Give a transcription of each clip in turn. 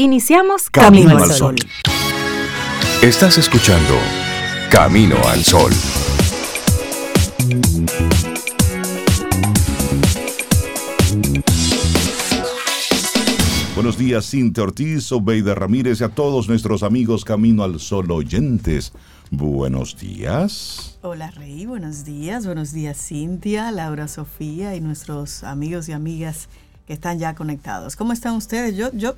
Iniciamos Camino, al Sol. Estás escuchando Camino al Sol. Buenos días, Cintia Ortiz, Obeida Ramírez y a todos nuestros amigos Camino al Sol oyentes. Buenos días. Hola Rey, buenos días. Buenos días Cintia, Laura Sofía y nuestros amigos y amigas que están ya conectados. ¿Cómo están ustedes? Yo, yo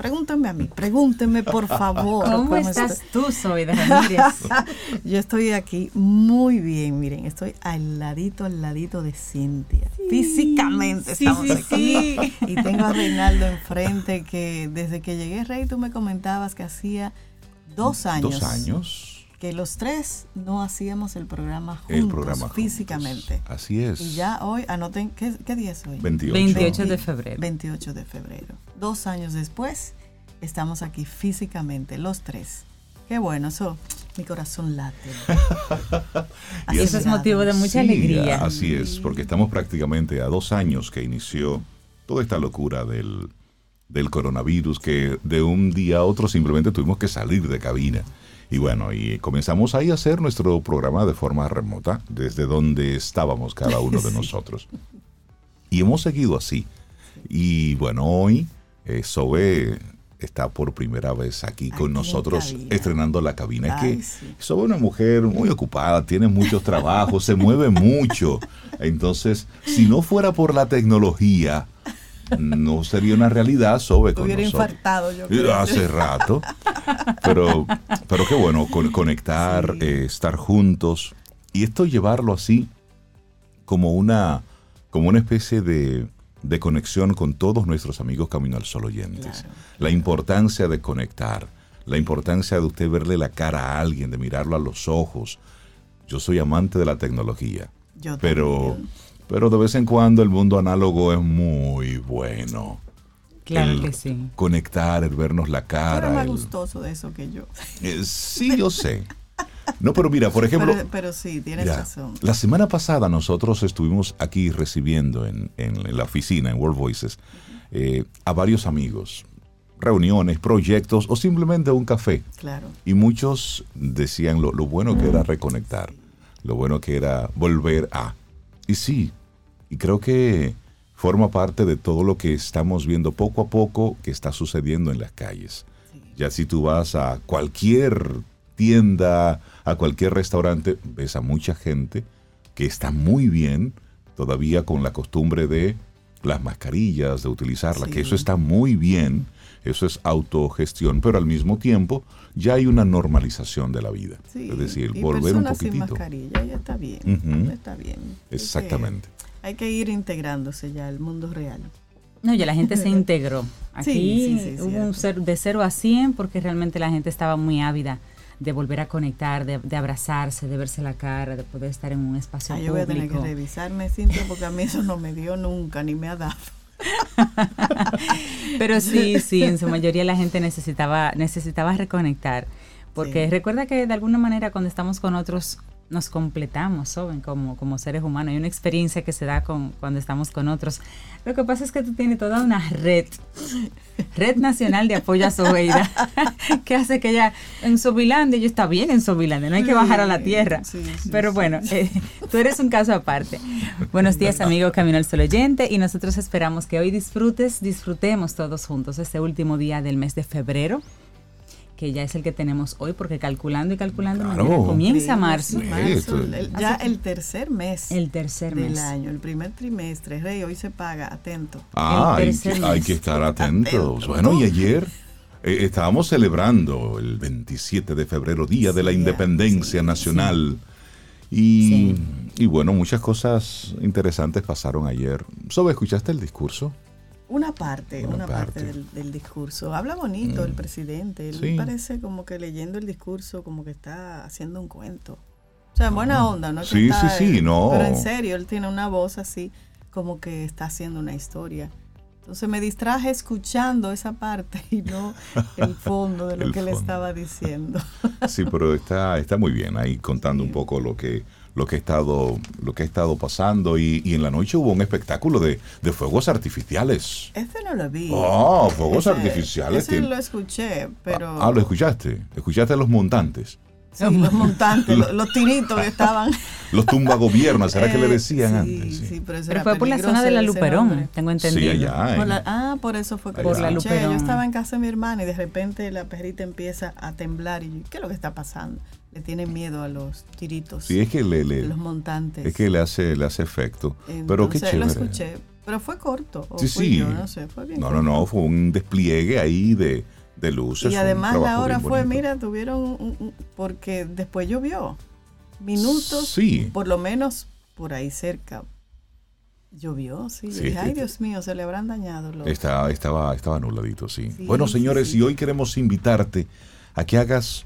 Pregúntenme a mí, pregúntenme por favor. ¿Cómo, estás tú, Soy de Ramírez? Yo estoy aquí muy bien, miren, estoy al ladito, al ladito de Cintia. Físicamente estamos aquí. Y tengo a Reinaldo enfrente que desde que llegué, Rey, tú me comentabas que hacía dos años. Dos años que los tres no hacíamos el programa juntos, el programa físicamente. Así es. Y ya hoy, anoten, ¿qué, día es hoy? 28. 28 de febrero. 28 de febrero. Dos años después, estamos aquí físicamente, los tres. Qué bueno, eso, mi corazón late. y eso es motivo de mucha alegría. Así es, porque estamos prácticamente a dos años que inició toda esta locura del, del coronavirus, que de un día a otro simplemente tuvimos que salir de cabina. Y bueno, y comenzamos ahí a hacer nuestro programa de forma remota, desde donde estábamos cada uno de nosotros. Y hemos seguido así. Y bueno, hoy eh, Sobe está por primera vez aquí con nosotros estrenando la cabina. es que Sobe es una mujer muy ocupada, tiene muchos trabajos, se mueve mucho. Entonces, si no fuera por la tecnología, no sería una realidad sobre con Hubiera infartado yo creo. Hace rato. Pero, pero qué bueno, conectar, eh, estar juntos. Y esto llevarlo así como una, como una especie de, de conexión con todos nuestros amigos Camino al Sol oyentes. La importancia de conectar, la importancia de usted verle la cara a alguien, de mirarlo a los ojos. Yo soy amante de la tecnología. Yo pero pero de vez en cuando el mundo análogo es muy bueno. Claro que sí. Conectar, el vernos la cara. Es más gustoso de eso que yo. Eh, sí, yo sé. No, pero mira, por ejemplo. Pero, sí, tienes razón. La semana pasada nosotros estuvimos aquí recibiendo en, la oficina, en World Voices, eh, a varios amigos. Reuniones, proyectos o simplemente un café. Claro. Y muchos decían lo, lo bueno que era reconectar, lo bueno que era volver a. Y sí, y creo que forma parte de todo lo que estamos viendo poco a poco que está sucediendo en las calles. Ya si tú vas a cualquier tienda, a cualquier restaurante, ves a mucha gente que está muy bien todavía con la costumbre de las mascarillas, de utilizarla, que eso está muy bien, eso es autogestión, pero al mismo tiempo ya hay una normalización de la vida. es decir, volver un poquitito. Sin mascarilla ya está bien, está bien. Exactamente hay que ir integrándose ya al mundo real. No, ya la gente se integró. Aquí hubo un ser de cero a 100 porque realmente la gente estaba muy ávida de volver a conectar, de, abrazarse, de verse la cara, de poder estar en un espacio público. Yo voy a tener que revisarme, Cintia, porque a mí eso no me dio nunca, ni me ha dado. Pero sí, sí, en su mayoría la gente necesitaba, necesitaba reconectar. Porque recuerda que de alguna manera cuando estamos con otros nos completamos, ¿saben? Como, como seres humanos. Hay una experiencia que se da con, cuando estamos con otros. Lo que pasa es que tú tienes toda una red, red nacional de apoyo a Sobeida, que hace que ella en Sobilandia, yo está bien en Sobilandia, no hay que bajar a la tierra. Pero bueno, eh, tú eres un caso aparte. Buenos días, amigo Camino al Sol oyente, y nosotros esperamos que hoy disfrutes, disfrutemos todos juntos este último día del mes de febrero que ya es el que tenemos hoy, porque calculando y calculando comienza marzo. ya el tercer mes. El tercer del año, el primer trimestre. Rey, hoy se paga, atento. Ah, hay, que estar atentos. Bueno, y ayer eh, estábamos celebrando el 27 de febrero, Día de la Independencia Nacional. Y, y, bueno, muchas cosas interesantes pasaron ayer. ¿Sobre escuchaste el discurso? Una parte, una, parte, del, discurso. Habla bonito el mm. presidente. Él parece como que leyendo el discurso, como que está haciendo un cuento. O sea, en buena ah. onda, ¿no? Sí, sí, sí, no. Pero en serio, él tiene una voz así, como que está haciendo una historia. Entonces me distraje escuchando esa parte y no el fondo de lo que le estaba diciendo. sí, pero está, está muy bien ahí contando un poco lo que, lo que ha estado, lo que ha estado pasando y, y en la noche hubo un espectáculo de, de fuegos artificiales. Este no lo vi. Oh, fuegos ese, artificiales. Ese lo escuché, pero... Ah, ah, lo escuchaste. Escuchaste a los montantes. Sí, los montantes, los, los, tiritos que estaban. Los tumbagobiernos, ¿será eh, que le decían sí, antes? Sí, sí pero, pero fue por la zona de la Luperón, tengo entendido. Sí, allá. Por la, ah, por eso fue que por la Luperón. Yo estaba en casa de mi hermana y de repente la perrita empieza a temblar y ¿qué es lo que está pasando? Le tiene miedo a los tiritos. Sí, es que le, le los montantes. Es que le hace, le hace efecto. Entonces, pero qué chévere. lo escuché, pero fue corto. ¿o Sí, fui sí. Yo, no sé, fue bien No, corto. no, no, fue un despliegue ahí de, de luces. Y además la hora fue, bonito. mira, tuvieron, un- un- porque después llovió. Minutos, Sí. por lo menos por ahí cerca. Llovió, sí. Yo Sí, dije, ay, este- Dios mío, se le habrán dañado los... Está- estaba, estaba nubladito, sí. Sí, bueno, señores, y hoy queremos invitarte a que hagas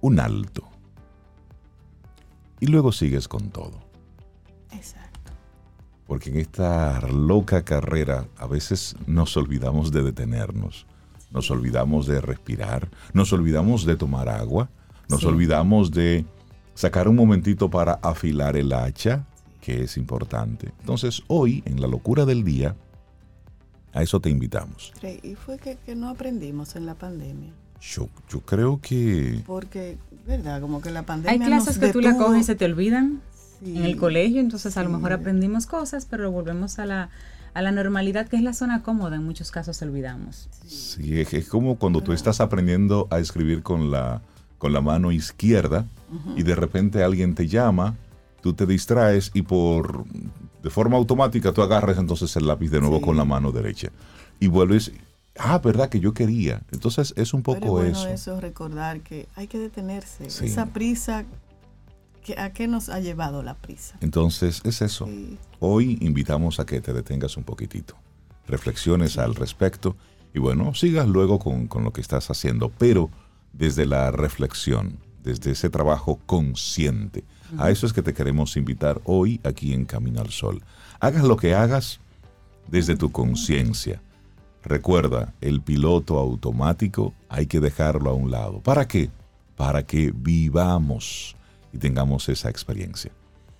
un alto. Y luego sigues con todo. Exacto. Porque en esta loca carrera a veces nos olvidamos de detenernos, nos olvidamos de respirar, nos olvidamos de tomar agua, nos Sí. olvidamos de sacar un momentito para afilar el hacha, que es importante. Entonces hoy, en la locura del día, a eso te invitamos. Y fue que, que no aprendimos en la pandemia. Yo, yo creo que... Porque, ¿verdad? Como que la pandemia Hay clases nos que tú la coges y se te olvidan Sí. en el colegio, entonces a lo mejor aprendimos cosas, pero volvemos a la, a la normalidad, que es la zona cómoda, en muchos casos olvidamos. Sí, es, es como cuando tú estás aprendiendo a escribir con la, con la mano izquierda y de repente alguien te llama, tú te distraes y por de forma automática tú agarras entonces el lápiz de nuevo Sí. con la mano derecha y vuelves, ah, verdad que yo quería. Entonces es un Pero poco es bueno eso. eso, recordar que hay que detenerse. Sí. Esa prisa, ¿a qué nos ha llevado la prisa? Entonces es eso. Sí. Hoy invitamos a que te detengas un poquitito, reflexiones al respecto y bueno, sigas luego con, con lo que estás haciendo, pero desde la reflexión, desde ese trabajo consciente. A eso es que te queremos invitar hoy aquí en Camino al Sol. Hagas lo que hagas desde tu conciencia. Recuerda, el piloto automático hay que dejarlo a un lado. ¿Para qué? Para que vivamos y tengamos esa experiencia.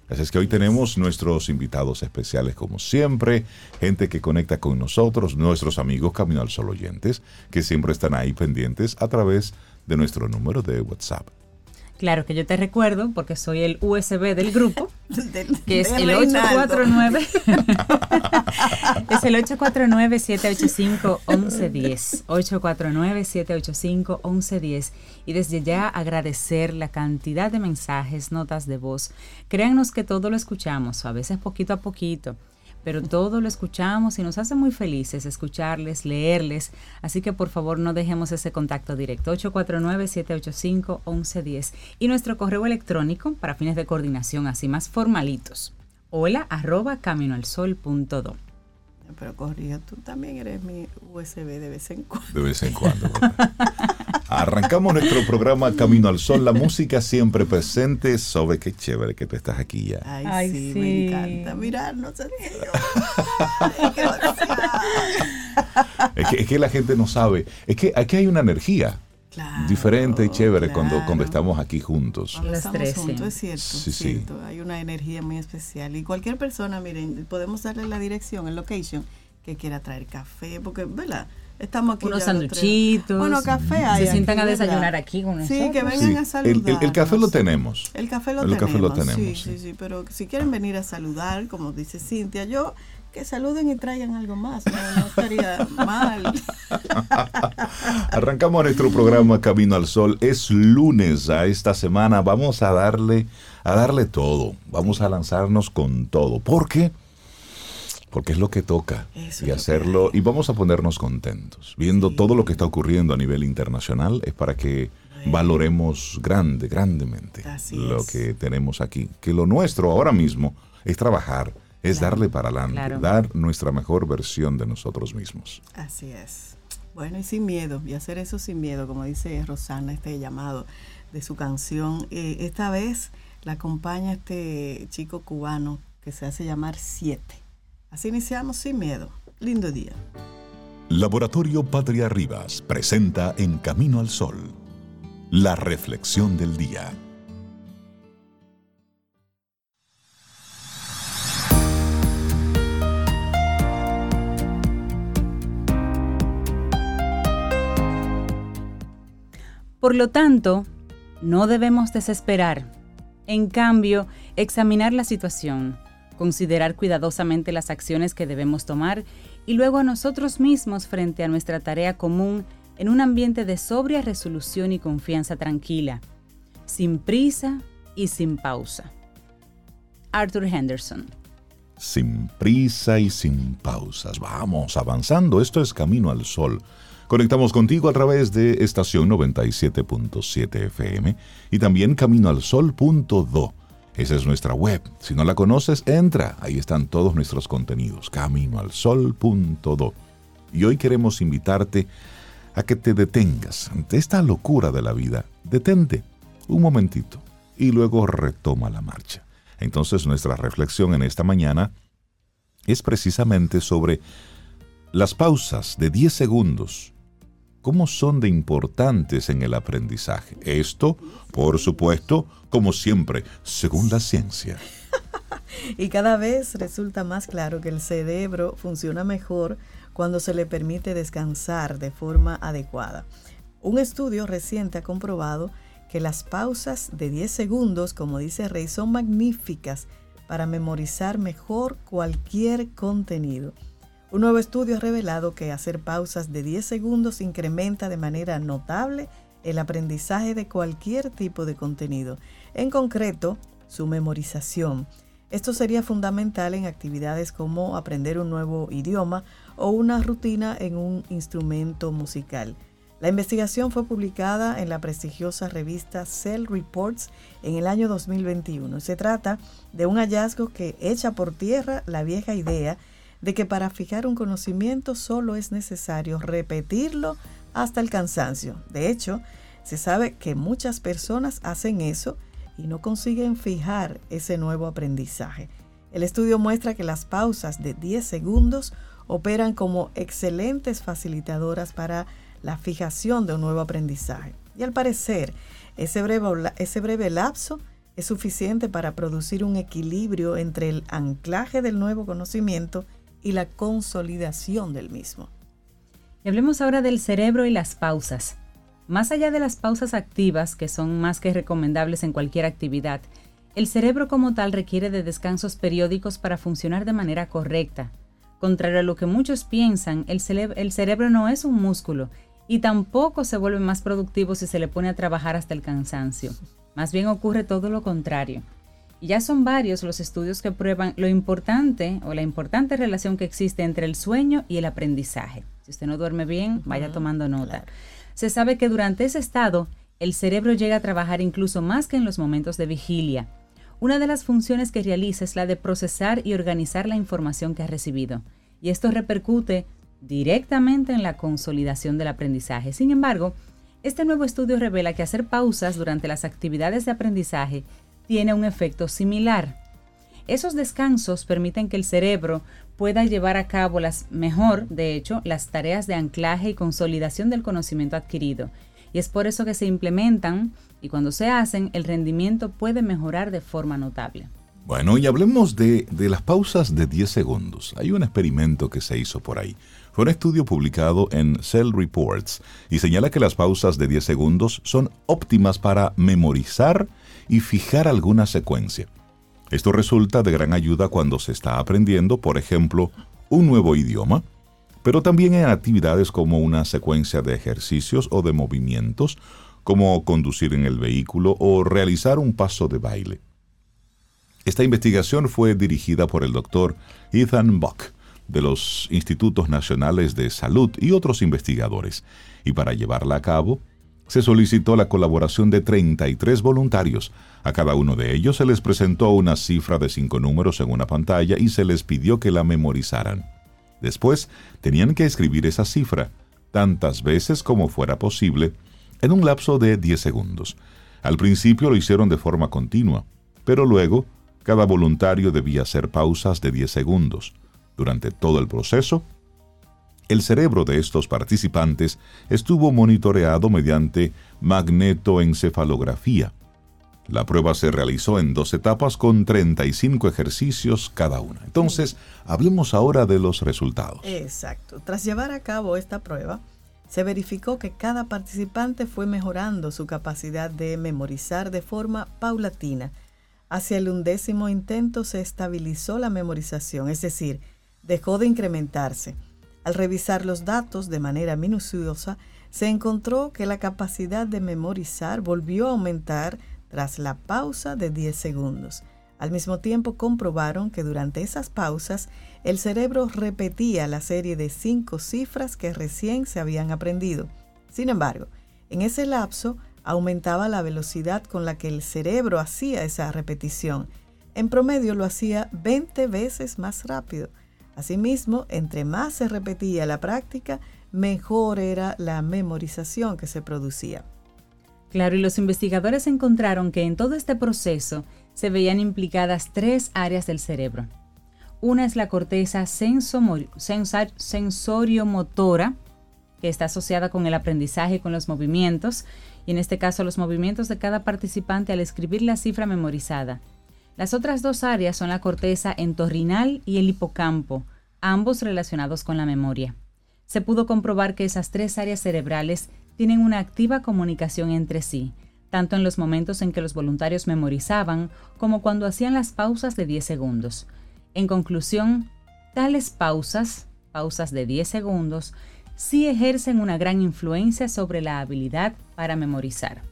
Así es que hoy tenemos nuestros invitados especiales como siempre, gente que conecta con nosotros, nuestros amigos Camino al Sol oyentes, que siempre están ahí pendientes a través de nuestro número de WhatsApp. Claro que yo te recuerdo, porque soy el USB del grupo, Del- que es de el Reinaldo. 849 es el 849-785-1110 849-785-1110 y desde ya agradecer la cantidad de mensajes, notas de voz. Créannos que todo lo escuchamos, a veces poquito a poquito, pero todo lo escuchamos y nos hace muy felices escucharles, leerles, así que por favor no dejemos ese contacto directo 849-785-1110 y nuestro correo electrónico para fines de coordinación así más formalitos hola arroba caminoalsol.do. Pero corrijo, tú también eres mi USB de vez en cuando. De vez en cuando. Arrancamos nuestro programa Camino al Sol, la música siempre presente. Sobe, qué chévere que tú estás aquí ya. Ay, Ay, sí, sí. me encanta mirarnos. Es que, es que la gente no sabe. Es que aquí hay una energía Claro, diferente y chévere cuando, estamos aquí juntos. Cuando Las estamos 13. juntos, es cierto, Sí, es sí. Hay una energía muy especial. Y cualquier persona, miren, podemos darle la dirección, el location, que quiera traer café, porque, ¿verdad? Estamos aquí. Unos sanduchitos. Bueno, café hay. Se sientan a ¿verdad? desayunar aquí con Sí, que nosotros. vengan Sí, a el, el- saludar. el café lo tenemos. El café lo El tenemos. café lo tenemos, Sí, sí. sí, sí. Pero si quieren venir a saludar, como dice Cintia, yo que saluden y traigan algo más. No, no estaría mal. Arrancamos nuestro programa Camino al Sol. Es lunes a esta semana. Vamos a darle, a darle todo. Vamos a lanzarnos con todo. ¿Por qué? Porque es lo que toca. Eso y hacerlo. Y vamos a ponernos contentos. Viendo Sí. todo lo que está ocurriendo a nivel internacional es para que valoremos grande, grandemente Así lo es. que tenemos aquí. Que lo nuestro ahora mismo es trabajar, es Claro, darle para adelante, claro. dar nuestra mejor versión de nosotros mismos. Así es. Bueno, y sin miedo, y hacer eso sin miedo, como dice Rosana, este llamado de su canción. Eh, esta vez la acompaña este chico cubano que se hace llamar Siete. Así iniciamos sin miedo. Lindo día. Laboratorio Patria Rivas presenta En Camino al Sol, la reflexión del día. Por lo tanto, no debemos desesperar, en cambio, examinar la situación considerar cuidadosamente las acciones que debemos tomar y luego a nosotros mismos frente a nuestra tarea común en un ambiente de sobria resolución y confianza tranquila, sin prisa y sin pausa. Arthur Henderson. Sin prisa y sin pausas. Vamos avanzando. Esto es Camino al Sol. Conectamos contigo a través de estación 97.7 FM y también caminoalsol.do. Esa es nuestra web. Si no la conoces, entra. Ahí están todos nuestros contenidos. Caminoalsol.do. Y hoy queremos invitarte a que te detengas ante esta locura de la vida. Detente un momentito y luego retoma la marcha. Entonces nuestra reflexión en esta mañana es precisamente sobre las pausas de 10 segundos. ¿Cómo son de importantes en el aprendizaje? Esto, por supuesto, como siempre, según la ciencia. y cada vez resulta más claro que el cerebro funciona mejor cuando se le permite descansar de forma adecuada. Un estudio reciente ha comprobado que las pausas de 10 segundos, como dice Rey, son magníficas para memorizar mejor cualquier contenido. Un nuevo estudio ha revelado que hacer pausas de 10 segundos incrementa de manera notable el aprendizaje de cualquier tipo de contenido, en concreto su memorización. Esto sería fundamental en actividades como aprender un nuevo idioma o una rutina en un instrumento musical. La investigación fue publicada en la prestigiosa revista Cell Reports en el año 2021. Se trata de un hallazgo que echa por tierra la vieja idea de que para fijar un conocimiento solo es necesario repetirlo hasta el cansancio. De hecho, se sabe que muchas personas hacen eso y no consiguen fijar ese nuevo aprendizaje. El estudio muestra que las pausas de 10 segundos operan como excelentes facilitadoras para la fijación de un nuevo aprendizaje. Y al parecer, ese breve, ese breve lapso es suficiente para producir un equilibrio entre el anclaje del nuevo conocimiento y la consolidación del mismo. Hablemos ahora del cerebro y las pausas. Más allá de las pausas activas, que son más que recomendables en cualquier actividad, el cerebro como tal requiere de descansos periódicos para funcionar de manera correcta. Contrario a lo que muchos piensan, el cerebro no es un músculo y tampoco se vuelve más productivo si se le pone a trabajar hasta el cansancio. Más bien ocurre todo lo contrario. Y ya son varios los estudios que prueban lo importante o la importante relación que existe entre el sueño y el aprendizaje. Si usted no duerme bien, vaya tomando nota. Se sabe que durante ese estado, el cerebro llega a trabajar incluso más que en los momentos de vigilia. Una de las funciones que realiza es la de procesar y organizar la información que ha recibido. Y esto repercute directamente en la consolidación del aprendizaje. Sin embargo, este nuevo estudio revela que hacer pausas durante las actividades de aprendizaje tiene un efecto similar. Esos descansos permiten que el cerebro pueda llevar a cabo las mejor, de hecho, las tareas de anclaje y consolidación del conocimiento adquirido. Y es por eso que se implementan y cuando se hacen, el rendimiento puede mejorar de forma notable. Bueno, y hablemos de, de las pausas de 10 segundos. Hay un experimento que se hizo por ahí. Fue un estudio publicado en Cell Reports y señala que las pausas de 10 segundos son óptimas para memorizar y fijar alguna secuencia. Esto resulta de gran ayuda cuando se está aprendiendo, por ejemplo, un nuevo idioma, pero también en actividades como una secuencia de ejercicios o de movimientos, como conducir en el vehículo o realizar un paso de baile. Esta investigación fue dirigida por el doctor Ethan Buck de los Institutos Nacionales de Salud y otros investigadores, y para llevarla a cabo, se solicitó la colaboración de 33 voluntarios. A cada uno de ellos se les presentó una cifra de cinco números en una pantalla y se les pidió que la memorizaran. Después, tenían que escribir esa cifra, tantas veces como fuera posible, en un lapso de 10 segundos. Al principio lo hicieron de forma continua, pero luego cada voluntario debía hacer pausas de 10 segundos. Durante todo el proceso, el cerebro de estos participantes estuvo monitoreado mediante magnetoencefalografía. La prueba se realizó en dos etapas con 35 ejercicios cada una. Entonces, hablemos ahora de los resultados. Exacto. Tras llevar a cabo esta prueba, se verificó que cada participante fue mejorando su capacidad de memorizar de forma paulatina. Hacia el undécimo intento se estabilizó la memorización, es decir, dejó de incrementarse. Al revisar los datos de manera minuciosa, se encontró que la capacidad de memorizar volvió a aumentar tras la pausa de 10 segundos. Al mismo tiempo comprobaron que durante esas pausas el cerebro repetía la serie de cinco cifras que recién se habían aprendido. Sin embargo, en ese lapso aumentaba la velocidad con la que el cerebro hacía esa repetición. En promedio lo hacía 20 veces más rápido. Asimismo, entre más se repetía la práctica, mejor era la memorización que se producía. Claro, y los investigadores encontraron que en todo este proceso se veían implicadas tres áreas del cerebro. Una es la corteza sensorio-motora, que está asociada con el aprendizaje y con los movimientos, y en este caso los movimientos de cada participante al escribir la cifra memorizada. Las otras dos áreas son la corteza entorrinal y el hipocampo, ambos relacionados con la memoria. Se pudo comprobar que esas tres áreas cerebrales tienen una activa comunicación entre sí, tanto en los momentos en que los voluntarios memorizaban como cuando hacían las pausas de 10 segundos. En conclusión, tales pausas, pausas de 10 segundos, sí ejercen una gran influencia sobre la habilidad para memorizar.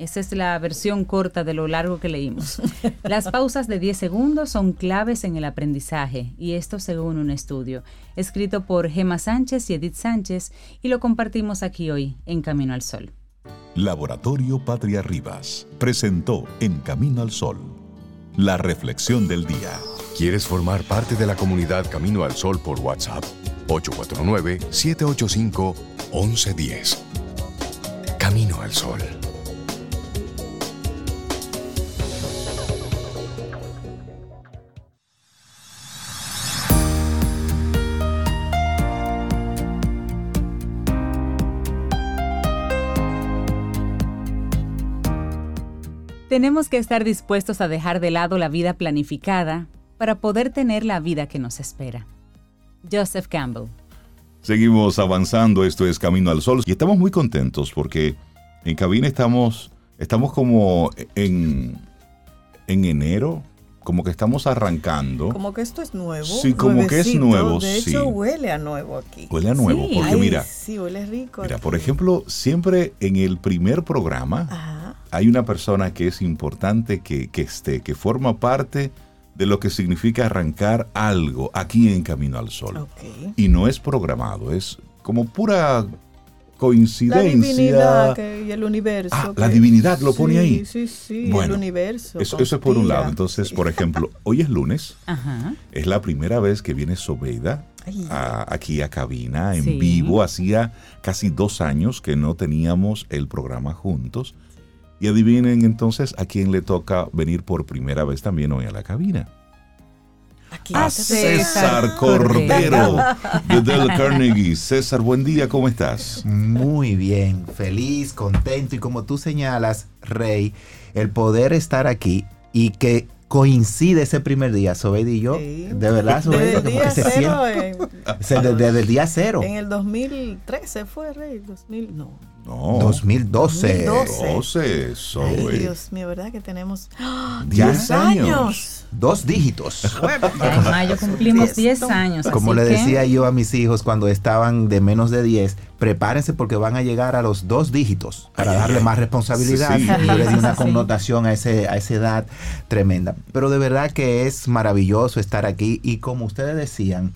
Esa es la versión corta de lo largo que leímos. Las pausas de 10 segundos son claves en el aprendizaje, y esto según un estudio, escrito por Gemma Sánchez y Edith Sánchez, y lo compartimos aquí hoy en Camino al Sol. Laboratorio Patria Rivas presentó En Camino al Sol, la reflexión del día. ¿Quieres formar parte de la comunidad Camino al Sol por WhatsApp? 849-785-1110. Camino al Sol. Tenemos que estar dispuestos a dejar de lado la vida planificada para poder tener la vida que nos espera. Joseph Campbell. Seguimos avanzando, esto es Camino al Sol y estamos muy contentos porque en cabina estamos, estamos como en, en enero, como que estamos arrancando. Como que esto es nuevo. Sí, como que es nuevo. De hecho, huele a nuevo aquí. Huele a nuevo, porque mira. Sí, huele rico. Mira, por ejemplo, siempre en el primer programa hay una persona que es importante que, que esté, que forma parte de lo que significa arrancar algo aquí en Camino al Sol. Y no es programado, es como pura coincidencia. La divinidad y el universo. Ah, la divinidad lo pone ahí. Sí, sí, el universo. Eso, es por un lado. Entonces, por ejemplo, hoy es lunes. Es la primera vez que viene Sobeida aquí a cabina, en vivo. Hacía casi dos años que no teníamos el programa juntos. Y adivinen entonces a quién le toca venir por primera vez también hoy a la cabina. A César Cordero de Del Carnegie. César, buen día, ¿cómo estás? Muy bien, feliz, contento y como tú señalas, Rey, el poder estar aquí y que coincide ese primer día, Sobeid y yo. De verdad, Sobeid, porque, porque se siente. Desde, el día cero. En el 2013 fue, Rey, 2000, no. No. 2012. 2012. Ay, Dios mío, ¿verdad que tenemos 10 años? Dos dígitos. en mayo cumplimos 10 años. Como le decía yo a mis hijos cuando estaban de menos de 10, prepárense porque van a llegar a los dos dígitos para darle más responsabilidad. y le di una connotación a, ese, a esa edad tremenda. Pero de verdad que es maravilloso estar aquí y como ustedes decían,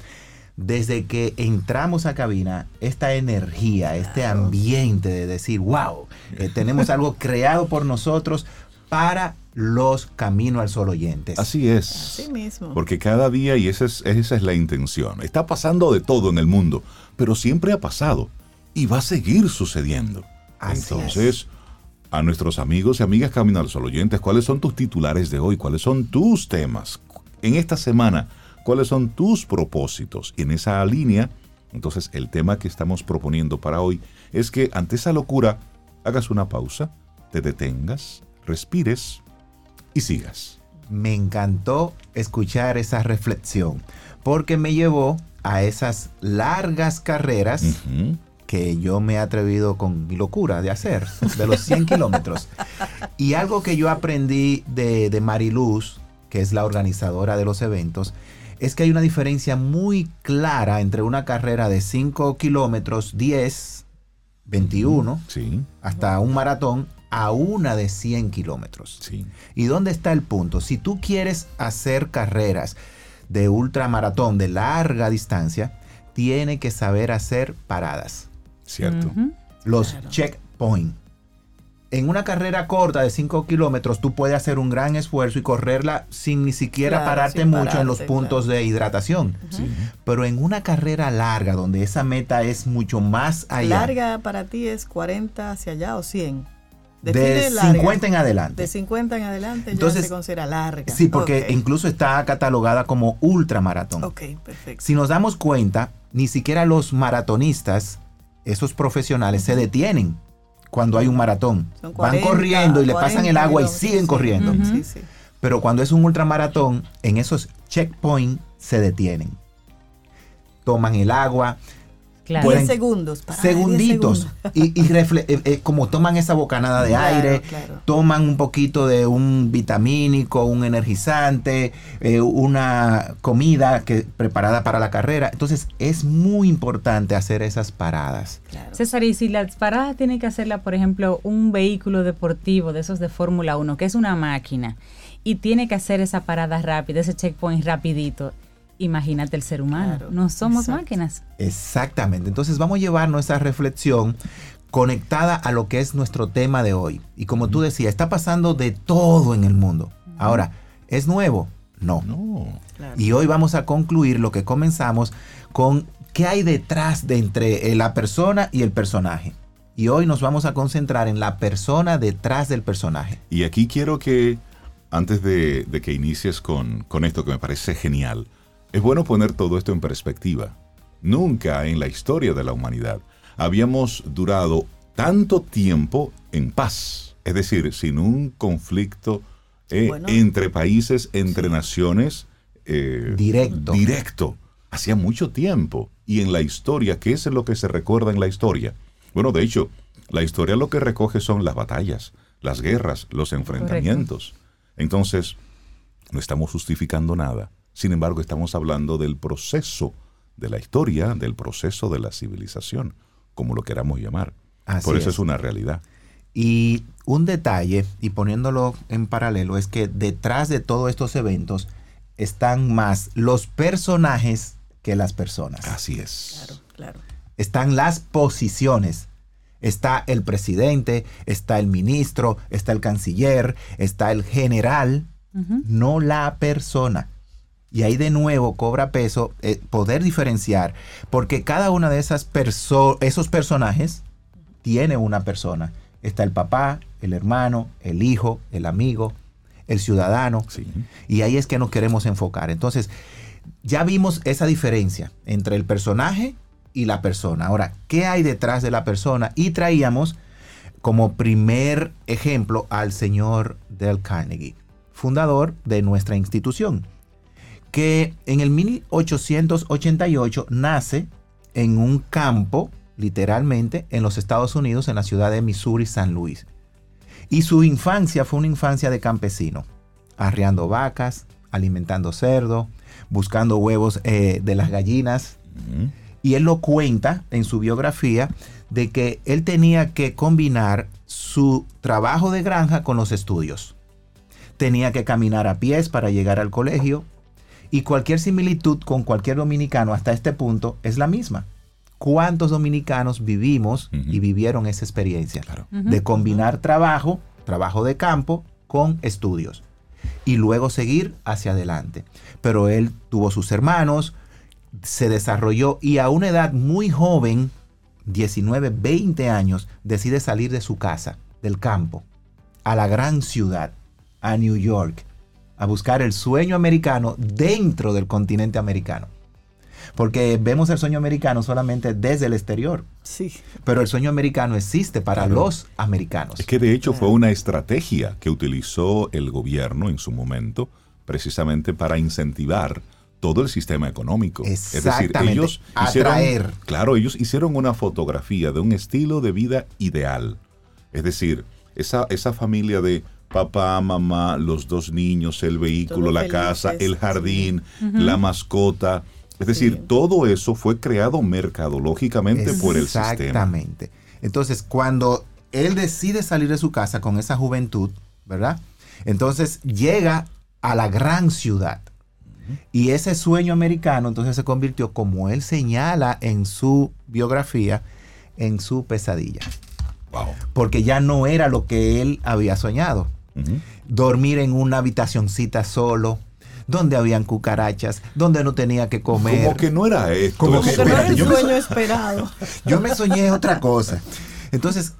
desde que entramos a cabina, esta energía, este ambiente de decir, wow, eh, tenemos algo creado por nosotros para los Camino al Sol oyentes. Así es. Así mismo. Porque cada día, y esa es, esa es la intención, está pasando de todo en el mundo, pero siempre ha pasado y va a seguir sucediendo. Entonces, a nuestros amigos y amigas Camino al Sol oyentes, ¿cuáles son tus titulares de hoy? ¿Cuáles son tus temas? En esta semana, cuáles son tus propósitos. Y en esa línea, entonces el tema que estamos proponiendo para hoy es que ante esa locura hagas una pausa, te detengas, respires y sigas. Me encantó escuchar esa reflexión porque me llevó a esas largas carreras que yo me he atrevido con mi locura de hacer, de los 100 kilómetros. Y algo que yo aprendí de, de Mariluz, que es la organizadora de los eventos, es que hay una diferencia muy clara entre una carrera de 5 kilómetros, 10, 21, Sí. hasta un maratón, a una de 100 kilómetros. Sí. ¿Y dónde está el punto? Si tú quieres hacer carreras de ultramaratón de larga distancia, tiene que saber hacer paradas. Cierto. Los Claro. checkpoints. En una carrera corta de 5 kilómetros, tú puedes hacer un gran esfuerzo y correrla sin ni siquiera Claro, pararte sin mucho en los puntos de hidratación. Sí. Pero en una carrera larga, donde esa meta es mucho más allá, Larga para ti es 40 hacia allá o 100. de larga. 50 en adelante. De 50 en adelante Entonces, ya se considera larga. Sí, porque incluso está catalogada como ultramaratón. Ok, perfecto. Si nos damos cuenta, ni siquiera los maratonistas, esos profesionales, se detienen cuando hay un maratón. Son Van 40, corriendo y le pasan el 40 agua y siguen sí. corriendo. Ujú. Sí, sí. Pero cuando es un ultramaratón, en esos checkpoints se detienen. Toman el agua, Claro. Pueden- 10 segundos. para, 10 segunditos, segundos. y, y refle- eh, eh, como toman esa bocanada de Claro, aire, claro. toman un poquito de un vitamínico, un energizante, eh, una comida que, preparada para la carrera. Entonces es muy importante hacer esas paradas. Claro. César, y si las paradas tiene que hacerla, por ejemplo, un vehículo deportivo de esos de Fórmula 1, que es una máquina, y tiene que hacer esa parada rápida, ese checkpoint rapidito, imagínate el ser humano. Claro, no somos exacto. máquinas. Exactamente. Entonces vamos a llevarnos esa reflexión conectada a lo que es nuestro tema de hoy. Y como tú decías, está pasando de todo en el mundo. Ahora, ¿es nuevo? No. No. claro. Y hoy vamos a concluir lo que comenzamos con qué hay detrás de entre eh, la persona y el personaje. Y hoy nos vamos a concentrar en la persona detrás del personaje. Y aquí quiero que, antes de, de que inicies con, con esto que me parece genial, es bueno poner todo esto en perspectiva. Nunca en la historia de la humanidad habíamos durado tanto tiempo en paz, es decir, sin un conflicto eh, Bueno. entre países, entre naciones. eh, Directo. Directo. Hacía mucho tiempo. Y en la historia, ¿qué es lo que se recuerda en la historia? Bueno, de hecho, la historia lo que recoge son las batallas, las guerras, los enfrentamientos. Entonces, no estamos justificando nada. Sin embargo, estamos hablando del proceso de la historia, del proceso de la civilización, como lo queramos llamar. Así Por eso es. es una realidad. Y un detalle, y poniéndolo en paralelo, es que detrás de todos estos eventos están más los personajes que las personas. Así es. Claro, claro. están las posiciones. Está el presidente, está el ministro, está el canciller, está el general, no la persona. Y ahí de nuevo cobra peso eh, poder diferenciar, porque cada una de esas perso esos personajes tiene una persona. Está el papá, el hermano, el hijo, el amigo, el ciudadano. Sí. Y ahí es que nos queremos enfocar. Entonces, ya vimos esa diferencia entre el personaje y la persona. Ahora, ¿qué hay detrás de la persona? Y traíamos como primer ejemplo al señor Del Carnegie, fundador de nuestra institución, que en el 1888 nace en un campo, literalmente, en los Estados Unidos, en la ciudad de Missouri, San Luis. Y su infancia fue una infancia de campesino, arreando vacas, alimentando cerdo, buscando huevos eh, de las gallinas. Y él lo cuenta en su biografía de que él tenía que combinar su trabajo de granja con los estudios. Tenía que caminar a pies para llegar al colegio y cualquier similitud con cualquier dominicano hasta este punto es la misma. ¿Cuántos dominicanos vivimos y vivieron esa experiencia? Claro. De combinar trabajo, trabajo de campo, con estudios y luego seguir hacia adelante. Pero él tuvo sus hermanos, se desarrolló y a una edad muy joven, 19, 20 años, decide salir de su casa, del campo, a la gran ciudad, a New York, a buscar el sueño americano dentro del continente americano. Porque vemos el sueño americano solamente desde el exterior, Sí. pero el sueño americano existe para Claro. los americanos. Es que de hecho fue una estrategia que utilizó el gobierno en su momento precisamente para incentivar todo el sistema económico. Es decir, ellos hicieron, claro, ellos hicieron una fotografía de un estilo de vida ideal. Es decir, esa, esa familia de papá, mamá, los dos niños, el vehículo, la casa, el jardín, la mascota. Es decir, todo eso fue creado mercadológicamente por el sistema. Exactamente. Entonces, cuando él decide salir de su casa con esa juventud, ¿verdad? Entonces llega a la gran ciudad. Y ese sueño americano entonces se convirtió, como él señala en su biografía, en su pesadilla. Porque ya no era lo que él había soñado. Dormir en una habitacioncita solo, donde habían cucarachas, donde no tenía que comer. Como que no era esto. Como, que, no era el sueño esperado. Yo me soñé otra cosa. Entonces,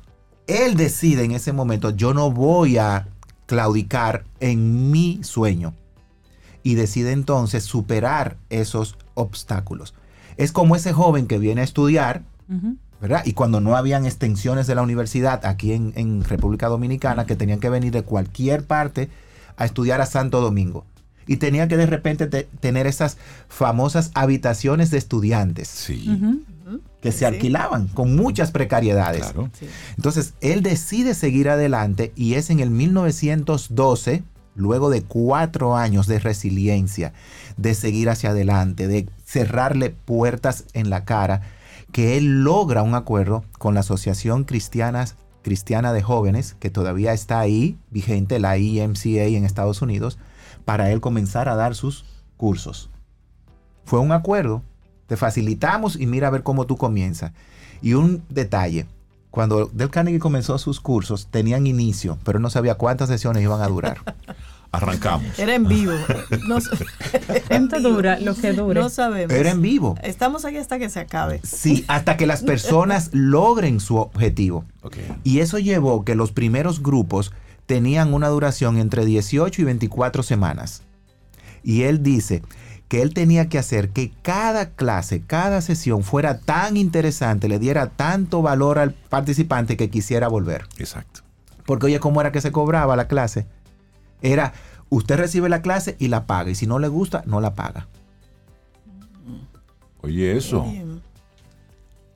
él decide en ese momento, yo no voy a claudicar en mi sueño. Y decide entonces superar esos obstáculos. Es como ese joven que viene a estudiar, ¿verdad? Y cuando no habían extensiones de la universidad aquí en, República Dominicana, que tenían que venir de cualquier parte a estudiar a Santo Domingo. Y tenían que de repente tener esas famosas habitaciones de estudiantes. Sí que se alquilaban con muchas precariedades. Entonces, él decide seguir adelante y es en el 1912, luego de cuatro años de resiliencia, de seguir hacia adelante, de cerrarle puertas en la cara, que él logra un acuerdo con la Asociación Cristianas, Cristiana de Jóvenes, que todavía está ahí, vigente, la EMCA en Estados Unidos, para él comenzar a dar sus cursos. Fue un acuerdo te facilitamos y mira a ver cómo tú comienzas. Y un detalle, cuando Del Carnegie comenzó sus cursos, tenían inicio, pero no sabía cuántas sesiones iban a durar. Arrancamos. Era en vivo. No, ¿Cuánto dura lo que dure? No sabemos. Era en vivo. Estamos aquí hasta que se acabe. Sí, hasta que las personas logren su objetivo. Y eso llevó que los primeros grupos tenían una duración entre 18 y 24 semanas. Y él dice, que él tenía que hacer que cada clase, cada sesión fuera tan interesante, le diera tanto valor al participante que quisiera volver. Exacto. Porque oye, ¿cómo era que se cobraba la clase? Era, usted recibe la clase y la paga, y si no le gusta, no la paga. Oye, eso.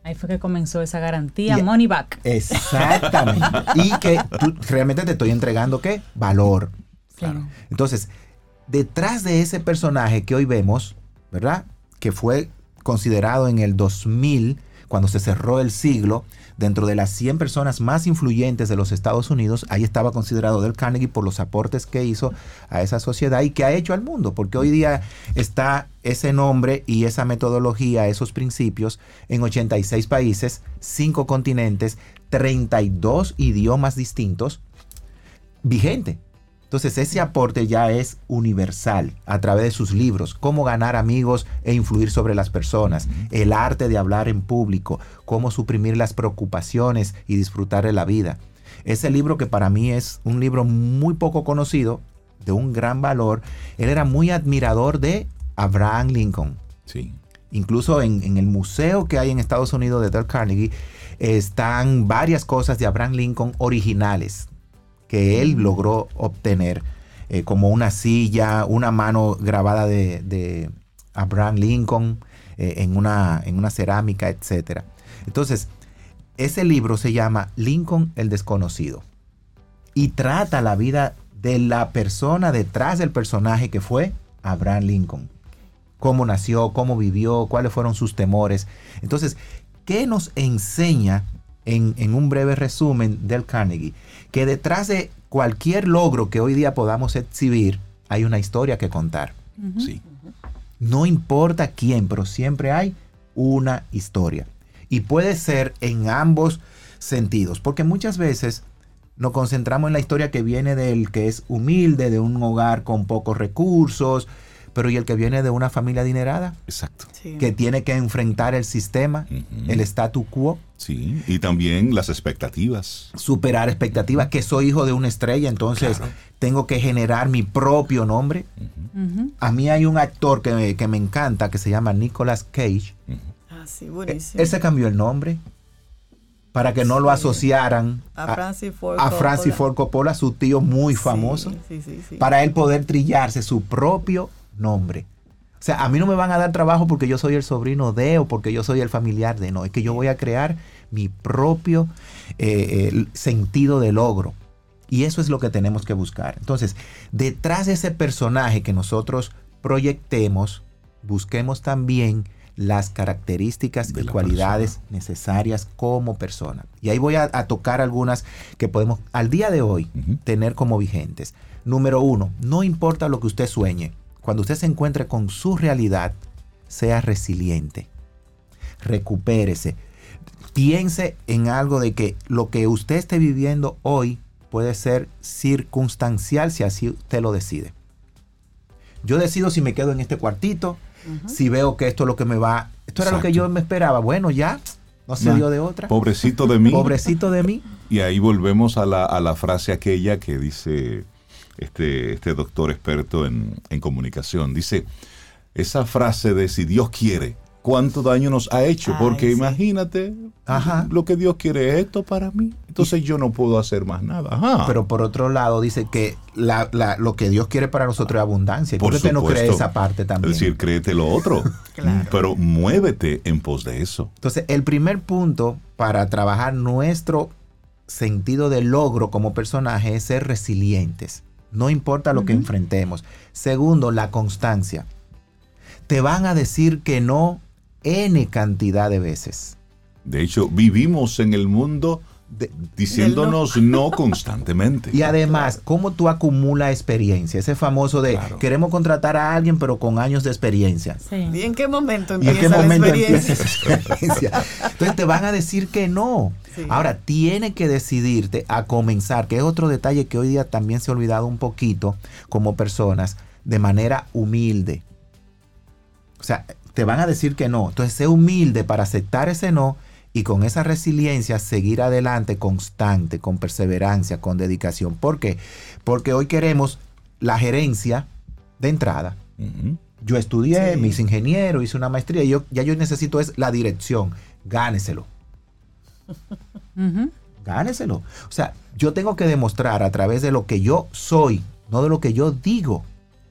Ahí fue que comenzó esa garantía, money back. Exactamente. y que tú realmente te estoy entregando qué? Valor. Claro. Entonces, detrás de ese personaje que hoy vemos, ¿verdad? Que fue considerado en el 2000, cuando se cerró el siglo, dentro de las 100 personas más influyentes de los Estados Unidos, ahí estaba considerado Del Carnegie por los aportes que hizo a esa sociedad y que ha hecho al mundo, porque hoy día está ese nombre y esa metodología, esos principios en 86 países, 5 continentes, 32 idiomas distintos, vigente. Entonces ese aporte ya es universal a través de sus libros, cómo ganar amigos e influir sobre las personas, el arte de hablar en público, cómo suprimir las preocupaciones y disfrutar de la vida. Ese libro que para mí es un libro muy poco conocido, de un gran valor, él era muy admirador de Abraham Lincoln. Sí. Incluso en, en el museo que hay en Estados Unidos de Dale Carnegie están varias cosas de Abraham Lincoln originales que él logró obtener, eh, como una silla, una mano grabada de, Abraham Lincoln eh, en, una, en una cerámica, etc. Entonces, ese libro se llama Lincoln el desconocido y trata la vida de la persona detrás del personaje que fue Abraham Lincoln. Cómo nació, cómo vivió, cuáles fueron sus temores. Entonces, ¿qué nos enseña en, en un breve resumen del Carnegie? Que detrás de cualquier logro que hoy día podamos exhibir, hay una historia que contar. Sí. No importa quién, pero siempre hay una historia. Y puede ser en ambos sentidos, porque muchas veces nos concentramos en la historia que viene del que es humilde, de un hogar con pocos recursos, pero ¿y el que viene de una familia adinerada? Exacto. Que tiene que enfrentar el sistema, el statu quo. Sí, y también las expectativas. Superar expectativas, que soy hijo de una estrella, entonces tengo que generar mi propio nombre. A mí hay un actor que me, que me encanta, que se llama Nicolas Cage. Ah, sí, buenísimo. Él se cambió el nombre para que no lo asociaran a, Francis Ford Coppola, su tío muy famoso, para él poder trillarse su propio nombre. O sea, a mí no me van a dar trabajo porque yo soy el sobrino de o porque yo soy el familiar de, no, es que yo voy a crear mi propio eh, sentido de logro. Y eso es lo que tenemos que buscar. Entonces, detrás de ese personaje que nosotros proyectemos, busquemos también las características y cualidades necesarias como persona. Y ahí voy a, tocar algunas que podemos al día de hoy tener como vigentes. Número uno, no importa lo que usted sueñe, cuando usted se encuentre con su realidad, sea resiliente. Recupérese. Piense en algo de que lo que usted esté viviendo hoy puede ser circunstancial si así usted lo decide. Yo decido si me quedo en este cuartito, si veo que esto es lo que me va. Esto era lo que yo me esperaba. Bueno, ya, no se dio de otra. Pobrecito de mí. Pobrecito de mí. Y ahí volvemos a la, a la frase aquella que dice este, este doctor experto en, comunicación. Dice, esa frase de si Dios quiere, ¿cuánto daño nos ha hecho? Porque imagínate, lo que Dios quiere es esto para mí. Entonces yo no puedo hacer más nada. Pero por otro lado dice que lo que Dios quiere para nosotros es abundancia. ¿Por qué no cree esa parte también? Es decir, créete lo otro. Pero muévete en pos de eso. Entonces, el primer punto para trabajar nuestro sentido de logro como personaje es ser resilientes. No importa lo que enfrentemos. Segundo, la constancia. Te van a decir que no N cantidad de veces. De hecho, vivimos en el mundo diciéndonos no. constantemente. Y además, ¿cómo tú acumulas experiencia? Ese famoso de queremos contratar a alguien pero con años de experiencia. ¿Y en qué momento empieza la experiencia? experiencia? Entonces te van a decir que no. Ahora, tiene que decidirte a comenzar, que es otro detalle que hoy día también se ha olvidado un poquito como personas, de manera humilde. O sea, te van a decir que no. Entonces, sé humilde para aceptar ese no y con esa resiliencia seguir adelante constante, con perseverancia, con dedicación. ¿Por qué? Porque hoy queremos la gerencia de entrada. Yo estudié, mis ingenieros, hice una maestría, y yo, ya yo necesito es la dirección. Gáneselo. Gáneselo. O sea, yo tengo que demostrar a través de lo que yo soy, no de lo que yo digo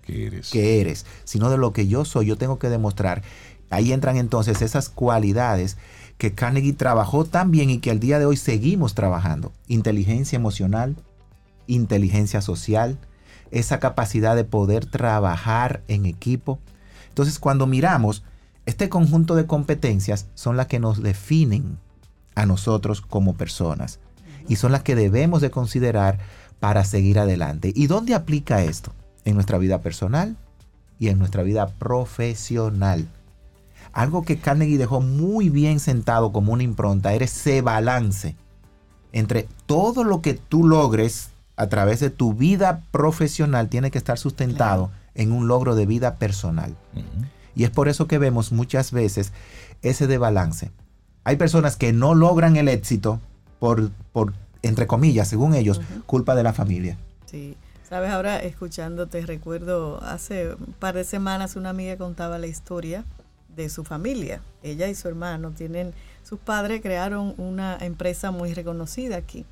que eres. que eres, sino de lo que yo soy. Yo tengo que demostrar. Ahí entran entonces esas cualidades que Carnegie trabajó tan bien y que al día de hoy seguimos trabajando. Inteligencia emocional, inteligencia social, esa capacidad de poder trabajar en equipo. Entonces cuando miramos, este conjunto de competencias son las que nos definen a nosotros como personas y son las que debemos de considerar para seguir adelante. ¿Y dónde aplica esto? En nuestra vida personal y en nuestra vida profesional. Algo que Carnegie dejó muy bien sentado como una impronta era ese balance entre todo lo que tú logres a través de tu vida profesional tiene que estar sustentado en un logro de vida personal. Y es por eso que vemos muchas veces ese de balance. Hay personas que no logran el éxito por, por entre comillas, según ellos, culpa de la familia. Sí. Sabes, ahora escuchándote, recuerdo hace un par de semanas una amiga contaba la historia de su familia. Ella y su hermano tienen, sus padres crearon una empresa muy reconocida aquí.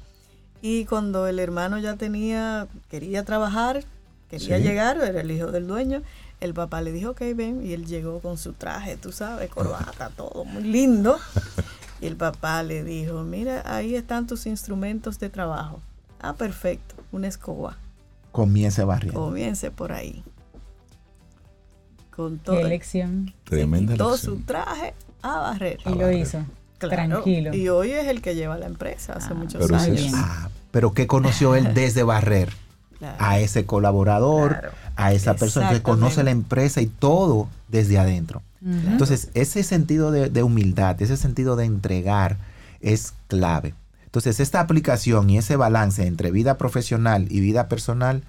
Y cuando el hermano ya tenía, quería trabajar, quería llegar, era el hijo del dueño, el papá le dijo, ok, ven, y él llegó con su traje, tú sabes, corbata, todo muy lindo. Y el papá le dijo, mira, ahí están tus instrumentos de trabajo. Ah, perfecto, una escoba. Comience barriendo. Comience por ahí con todo. elección. Tremenda todo su traje a barrer. Y lo hizo. Tranquilo. Y hoy es el que lleva la empresa hace ah, muchos años. Ah, pero ¿qué conoció él desde barrer? A ese colaborador, a esa persona que conoce la empresa y todo desde adentro. Entonces, ese sentido de, humildad, ese sentido de entregar es clave. Entonces, esta aplicación y ese balance entre vida profesional y vida personal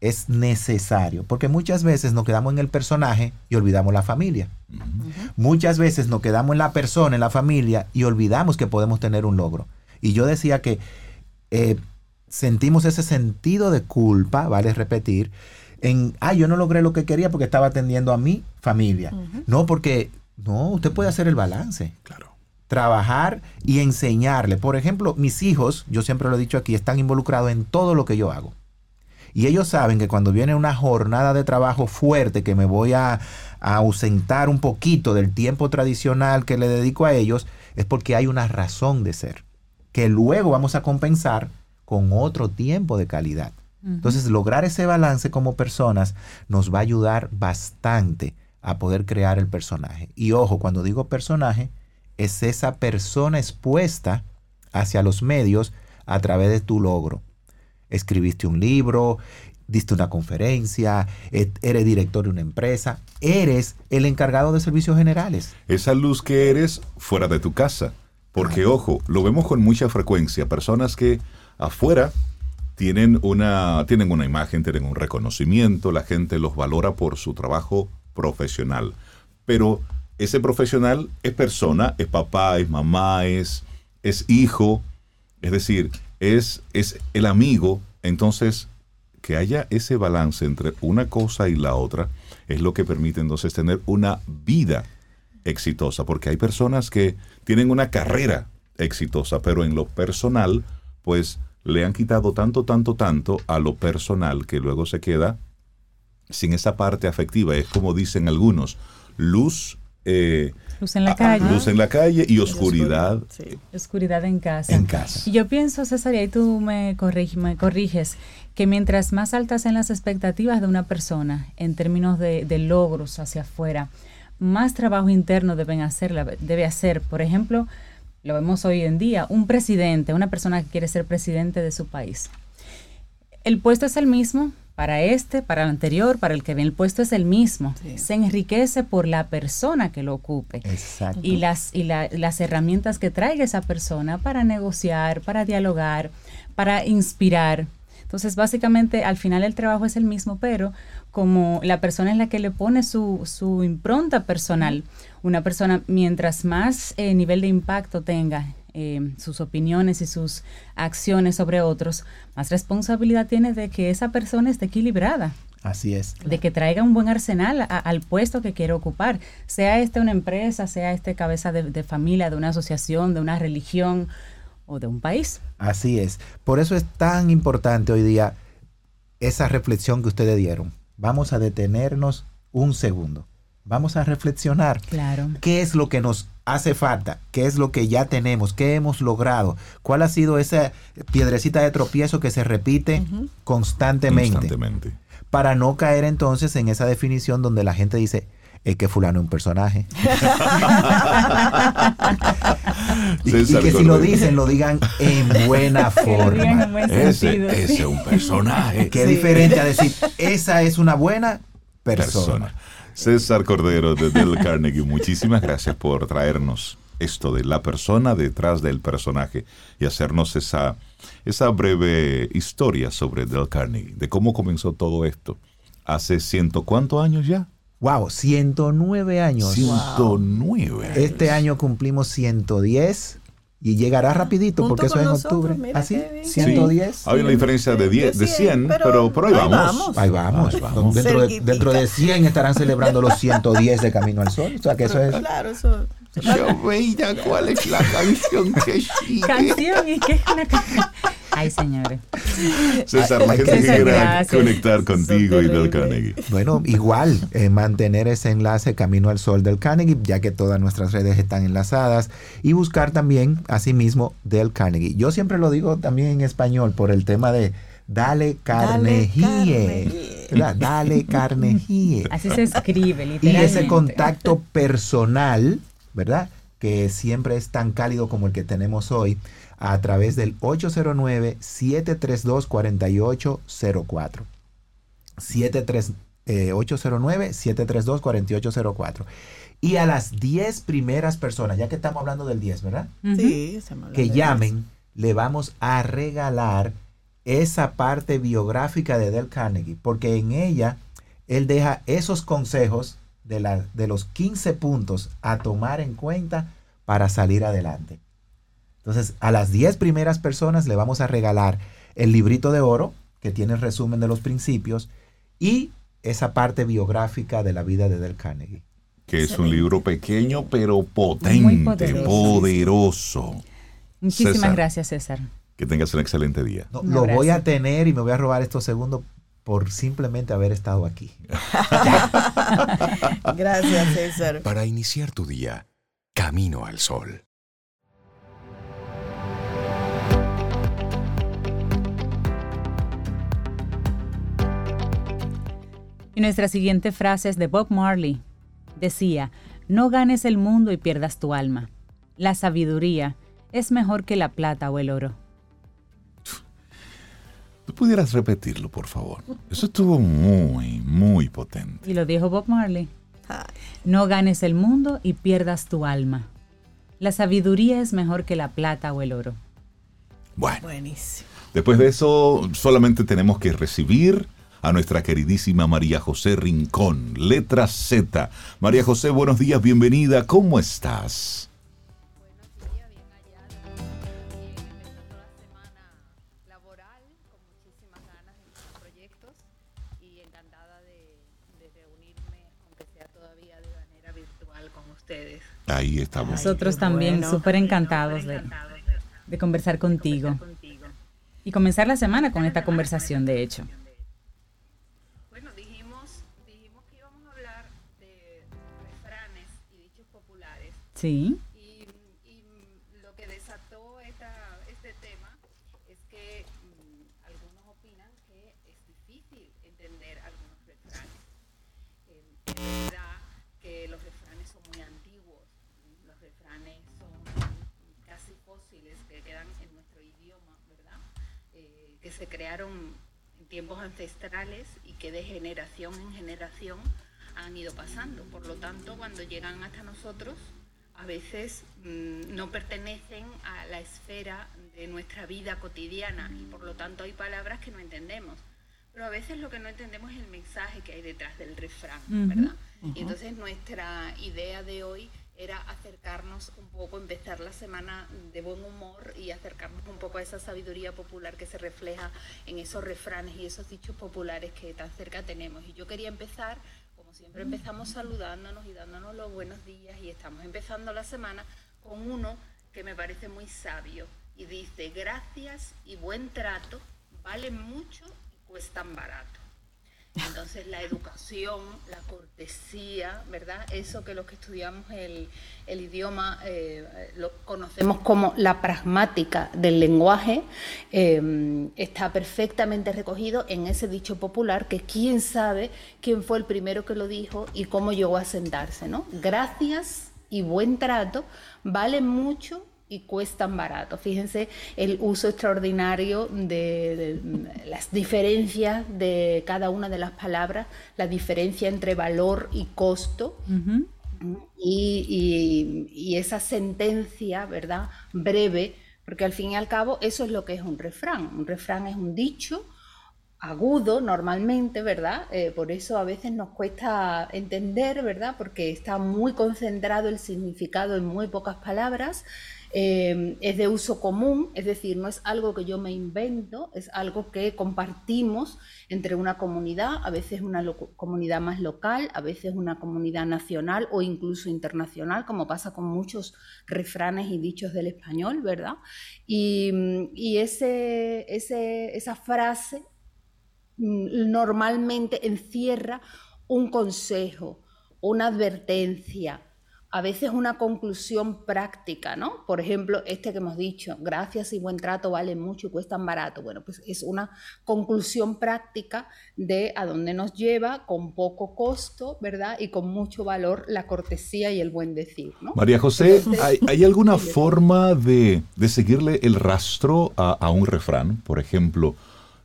es necesario, porque muchas veces nos quedamos en el personaje y olvidamos la familia. Muchas veces nos quedamos en la persona, en la familia, y olvidamos que podemos tener un logro. Y yo decía que eh, sentimos ese sentido de culpa, vale repetir, en, ah, yo no logré lo que quería porque estaba atendiendo a mi familia. No, porque, no, usted puede hacer el balance. Claro. Trabajar y enseñarle. Por ejemplo, mis hijos, yo siempre lo he dicho aquí, están involucrados en todo lo que yo hago Y ellos saben que cuando viene una jornada de trabajo fuerte, que me voy a, a ausentar un poquito del tiempo tradicional que le dedico a ellos, es porque hay una razón de ser, que luego vamos a compensar con otro tiempo de calidad. Entonces, lograr ese balance como personas nos va a ayudar bastante a poder crear el personaje. Y ojo, cuando digo personaje, es esa persona expuesta hacia los medios a través de tu logro. Escribiste un libro, diste una conferencia, eres director de una empresa, eres el encargado de servicios generales. Esa luz que eres fuera de tu casa. Porque, ojo, lo vemos con mucha frecuencia. Personas que afuera tienen una, tienen una imagen, tienen un reconocimiento, la gente los valora por su trabajo profesional. Pero ese profesional es persona, es papá, es mamá, es, es hijo, es decir, es, es el amigo. Entonces, que haya ese balance entre una cosa y la otra es lo que permite entonces tener una vida exitosa, porque hay personas que tienen una carrera exitosa, pero en lo personal, pues le han quitado tanto, tanto, tanto a lo personal que luego se queda sin esa parte afectiva. Es como dicen algunos, luz. Eh, luz en la calle. Luz en la calle y oscuridad. Oscuridad en casa. En casa. Y yo pienso, César, y ahí tú me, me corriges, que mientras más altas sean las expectativas de una persona en términos de, logros hacia afuera, más trabajo interno deben hacer, debe hacer. Por ejemplo, lo vemos hoy en día, un presidente, una persona que quiere ser presidente de su país. El puesto es el mismo para este, para el anterior, para el que viene. El puesto es el mismo. Se enriquece por la persona que lo ocupe. Exacto. Y, las, y las herramientas que traiga esa persona para negociar, para dialogar, para inspirar. Entonces, básicamente, al final el trabajo es el mismo, pero como la persona es la que le pone su, su impronta personal, una persona mientras más eh, nivel de impacto tenga eh, sus opiniones y sus acciones sobre otros, más responsabilidad tiene de que esa persona esté equilibrada. Así es. De que traiga un buen arsenal al puesto que quiere ocupar, sea este una empresa, sea este cabeza de, de familia, de una asociación, de una religión o de un país. Así es. Por eso es tan importante hoy día esa reflexión que ustedes dieron vamos a detenernos un segundo. Vamos a reflexionar. Claro. ¿Qué es lo que nos hace falta? ¿Qué es lo que ya tenemos? ¿Qué hemos logrado? ¿Cuál ha sido esa piedrecita de tropiezo que se repite constantemente? Constantemente. Para no caer entonces en esa definición donde la gente dice, es que fulano es un personaje. y, que si lo dicen, lo digan en buena forma. ese, es un personaje. Qué diferente a decir, esa es una buena persona. César Cordero de Del Carnegie, muchísimas gracias por traernos esto de la persona detrás del personaje y hacernos esa, esa breve historia sobre Del Carnegie, de cómo comenzó todo esto. Hace ciento cuántos años ya? Wow, 109 años. 109 Este año cumplimos 110 y llegará rapidito porque eso es en octubre. ¿Así? ¿Ah, 110. Hay una diferencia de 10, de 100, pero, pero, ahí, vamos. Ahí vamos. Dentro, de, dentro, de, 100 estarán celebrando los 110 de Camino al Sol. O sea que eso es... Claro, eso... Yo veía cuál es la canción que sigue. Canción y qué es una canción. Ay, señores. César, la gente quiera conectar contigo y del Carnegie. Bueno, igual, eh, mantener ese enlace Camino al Sol del Carnegie, ya que todas nuestras redes están enlazadas, y buscar también, asimismo, del Carnegie. Yo siempre lo digo también en español por el tema de Dale Carnegie. Dale Carnegie. Así se escribe, literalmente. Y ese contacto personal, ¿verdad? Que siempre es tan cálido como el que tenemos hoy a través del 809-732-4804. 809-732-4804. Y a las 10 primeras personas, ya que estamos hablando del 10, ¿verdad? Sí, que llamen, le vamos a regalar esa parte biográfica de Del Carnegie, porque en ella él deja esos consejos de, la, de los 15 puntos a tomar en cuenta para salir adelante. Entonces, a las 10 primeras personas le vamos a regalar el librito de oro, que tiene el resumen de los principios, y esa parte biográfica de la vida de Del Carnegie. Que es un libro pequeño, pero potente, poderoso. Muchísimas gracias, César. Que tengas un excelente día. lo voy a tener y me voy a robar estos segundos por simplemente haber estado aquí. Gracias, César. Para iniciar tu día, camino al sol. Y nuestra siguiente frase es de Bob Marley. Decía, no ganes el mundo y pierdas tu alma. La sabiduría es mejor que la plata o el oro. ¿Tú pudieras repetirlo, por favor? Eso estuvo muy, muy potente. Y lo dijo Bob Marley. No ganes el mundo y pierdas tu alma. La sabiduría es mejor que la plata o el oro. Bueno. Buenísimo. Después de eso, solamente tenemos que recibir a nuestra queridísima María José Rincón, letra Z. María José, buenos días, bienvenida, ¿cómo estás? Ahí estamos. Nosotros también bueno. súper encantados de, de conversar contigo. Y comenzar la semana con esta conversación, de hecho. Bueno, dijimos, dijimos que íbamos a hablar de refranes y dichos populares Sí. Y, y lo que desató esta- este tema es que mm, algunos opinan que es difícil entender algunos refranes. Eh, es verdad que los refranes son muy antiguos, los refranes son casi fósiles que quedan en nuestro idioma, ¿verdad? Eh, que se crearon en tiempos ancestrales y que de generación en generación han ido pasando. Por lo tanto, cuando llegan hasta nosotros, a veces mm, no pertenecen a la esfera de nuestra vida cotidiana y por lo tanto hay palabras que no entendemos. Pero a veces lo que no entendemos es el mensaje que hay detrás del refrán, ¿verdad? Y entonces nuestra idea de hoy era acercarnos un poco, empezar la semana de buen humor y acercarnos un poco a esa sabiduría popular que se refleja en esos refranes y esos dichos populares que tan cerca tenemos. Y yo quería empezar, como siempre empezamos saludándonos y dándonos los buenos días y estamos empezando la semana con uno que me parece muy sabio y dice, gracias y buen trato valen mucho y cuestan barato. Entonces la educación, la cortesía, ¿verdad? Eso que los que estudiamos el, el idioma eh, lo conocemos como la pragmática del lenguaje, eh, está perfectamente recogido en ese dicho popular que quién sabe quién fue el primero que lo dijo y cómo llegó a sentarse, ¿no? Gracias y buen trato valen mucho y cuestan barato. Fíjense el uso extraordinario de, de, las diferencias de cada una de las palabras, la diferencia entre valor y costo. Y, y- y esa sentencia, ¿verdad? Breve, porque al fin y al cabo eso es lo que es un refrán. Un refrán es un dicho agudo normalmente, ¿verdad? Eh, por eso a veces nos cuesta entender, ¿verdad? Porque está muy concentrado el significado en muy pocas palabras. Eh, es de uso común, es decir, no es algo que yo me invento, es algo que compartimos entre una comunidad, a veces una comunidad más local, a veces una comunidad nacional o incluso internacional, como pasa con muchos refranes y dichos del español, ¿verdad? Y, esa frase mm, normalmente encierra un consejo, una advertencia, a veces una conclusión práctica, ¿no? Por ejemplo, este que hemos dicho, gracias y buen trato valen mucho y cuestan barato. Bueno, pues es una conclusión práctica de a dónde nos lleva con poco costo, ¿verdad? Y con mucho valor la cortesía y el buen decir, ¿no? María José, ¿hay, hay alguna forma de, de seguirle el rastro a, a un refrán? Por ejemplo,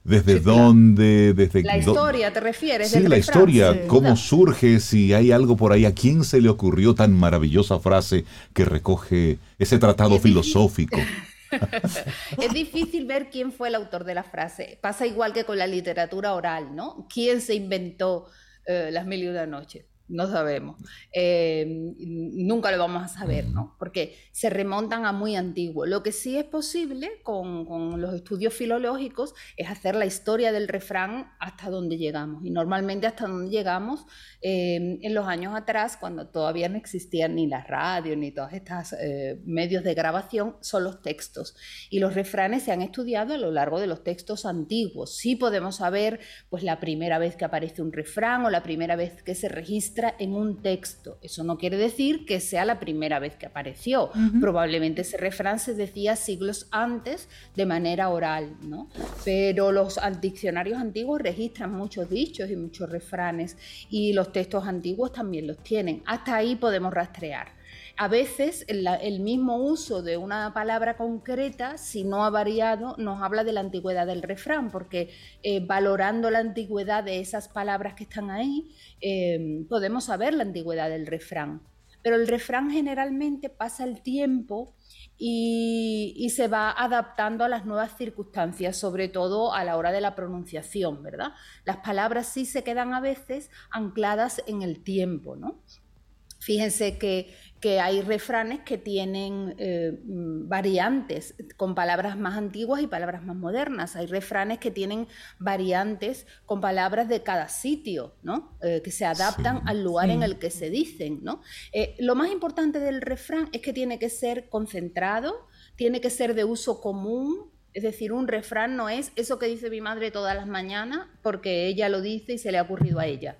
¿desde dónde? Desde La historia, ¿te refieres? Sí, la historia, cómo surge, si hay algo por ahí, a quién se le ocurrió tan maravillosa frase que recoge ese tratado Es difícil. filosófico. Es difícil ver quién fue el autor de la frase. Pasa igual que con la literatura oral, ¿no? ¿Quién se inventó eh, Las Mil y una Noches? No sabemos. Eh, nunca lo vamos a saber, ¿no? Porque se remontan a muy antiguo. Lo que sí es posible con, con, los estudios filológicos es hacer la historia del refrán hasta donde llegamos. Y normalmente hasta donde llegamos eh, en los años atrás, cuando todavía no existían ni la radio ni todos estos eh, medios de grabación, son los textos. Y los refranes se han estudiado a lo largo de los textos antiguos. Sí podemos saber pues, la primera vez que aparece un refrán o la primera vez que se registra en un texto. Eso no quiere decir que sea la primera vez que apareció. Probablemente ese refrán se decía siglos antes de manera oral, ¿no? Pero los diccionarios antiguos registran muchos dichos y muchos refranes y los textos antiguos también los tienen. Hasta ahí podemos rastrear a veces el, mismo uso de una palabra concreta, si no ha variado, nos habla de la antigüedad del refrán, porque eh, valorando la antigüedad de esas palabras que están ahí, eh, podemos saber la antigüedad del refrán. Pero el refrán generalmente pasa el tiempo y, y, se va adaptando a las nuevas circunstancias, sobre todo a la hora de la pronunciación, ¿verdad? Las palabras sí se quedan a veces ancladas en el tiempo, ¿no? Fíjense que que hay refranes que tienen eh, mm, variantes con palabras más antiguas y palabras más modernas. Hay refranes que tienen variantes con palabras de cada sitio, ¿no? Eh, que se adaptan al lugar en el que se dicen. ¿no? Eh, lo más importante del refrán es que tiene que ser concentrado, tiene que ser de uso común. Es decir, un refrán no es eso que dice mi madre todas las mañanas porque ella lo dice y se le ha ocurrido a ella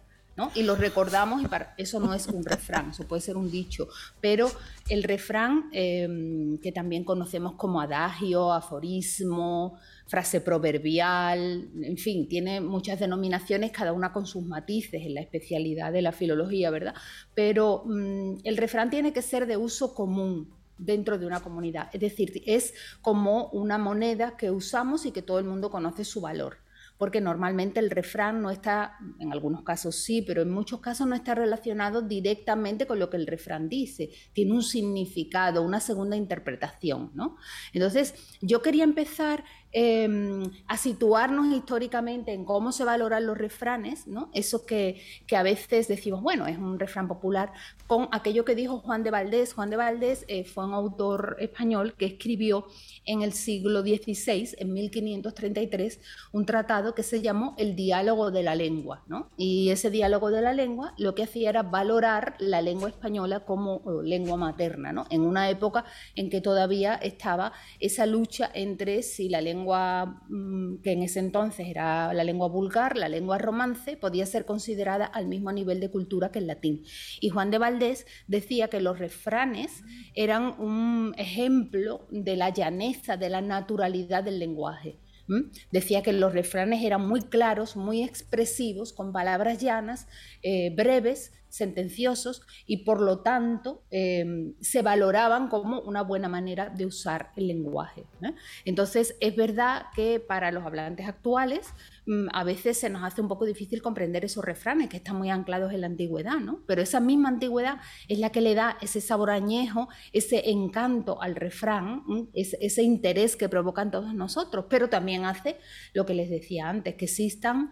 y lo recordamos y para, eso no es un refrán, eso puede ser un dicho, pero el refrán em, que también conocemos como adagio, aforismo, frase proverbial, en fin, tiene muchas denominaciones, cada una con sus matices en la especialidad de la filología, ¿verdad? Pero mm, el refrán tiene que ser de uso común, dentro de una comunidad. Es decir, es como una moneda que usamos y que todo el mundo conoce su valor porque normalmente el refrán no está, en algunos casos sí, pero en muchos casos no está relacionado directamente con lo que el refrán dice, tiene un significado, una segunda interpretación. ¿no? Entonces, yo quería empezar Em, a situarnos históricamente en cómo se valoran los refranes, ¿no? eso que, que, a veces decimos, bueno, es un refrán popular, con aquello que dijo Juan de Valdés. Juan de Valdés eh, fue un autor español que escribió en el siglo XVI, en 1533, un tratado que se llamó El diálogo de la lengua. ¿no? Y ese diálogo de la lengua lo que hacía era valorar la lengua española como lengua materna, ¿no? en una época en que todavía estaba esa lucha entre si la lengua mm, que en ese entonces era la lengua vulgar, la lengua romance, podía ser considerada al mismo nivel de cultura que el latín. Y Juan de Valdés decía que los refranes eran un ejemplo de la llaneza, de la naturalidad del lenguaje. Decía que los refranes eran muy claros, muy expresivos, con palabras llanas, eh, breves, sentenciosos y por lo tanto em, se valoraban como una buena manera de usar el lenguaje. Entonces es verdad que para los hablantes actuales mm, a veces se nos hace un poco difícil comprender esos refranes que están muy anclados en la antigüedad, ¿no? pero esa misma antigüedad es la que le da ese sabor añejo, ese encanto al refrán, ese interés que provocan todos nosotros, pero también hace lo que les decía antes, que existan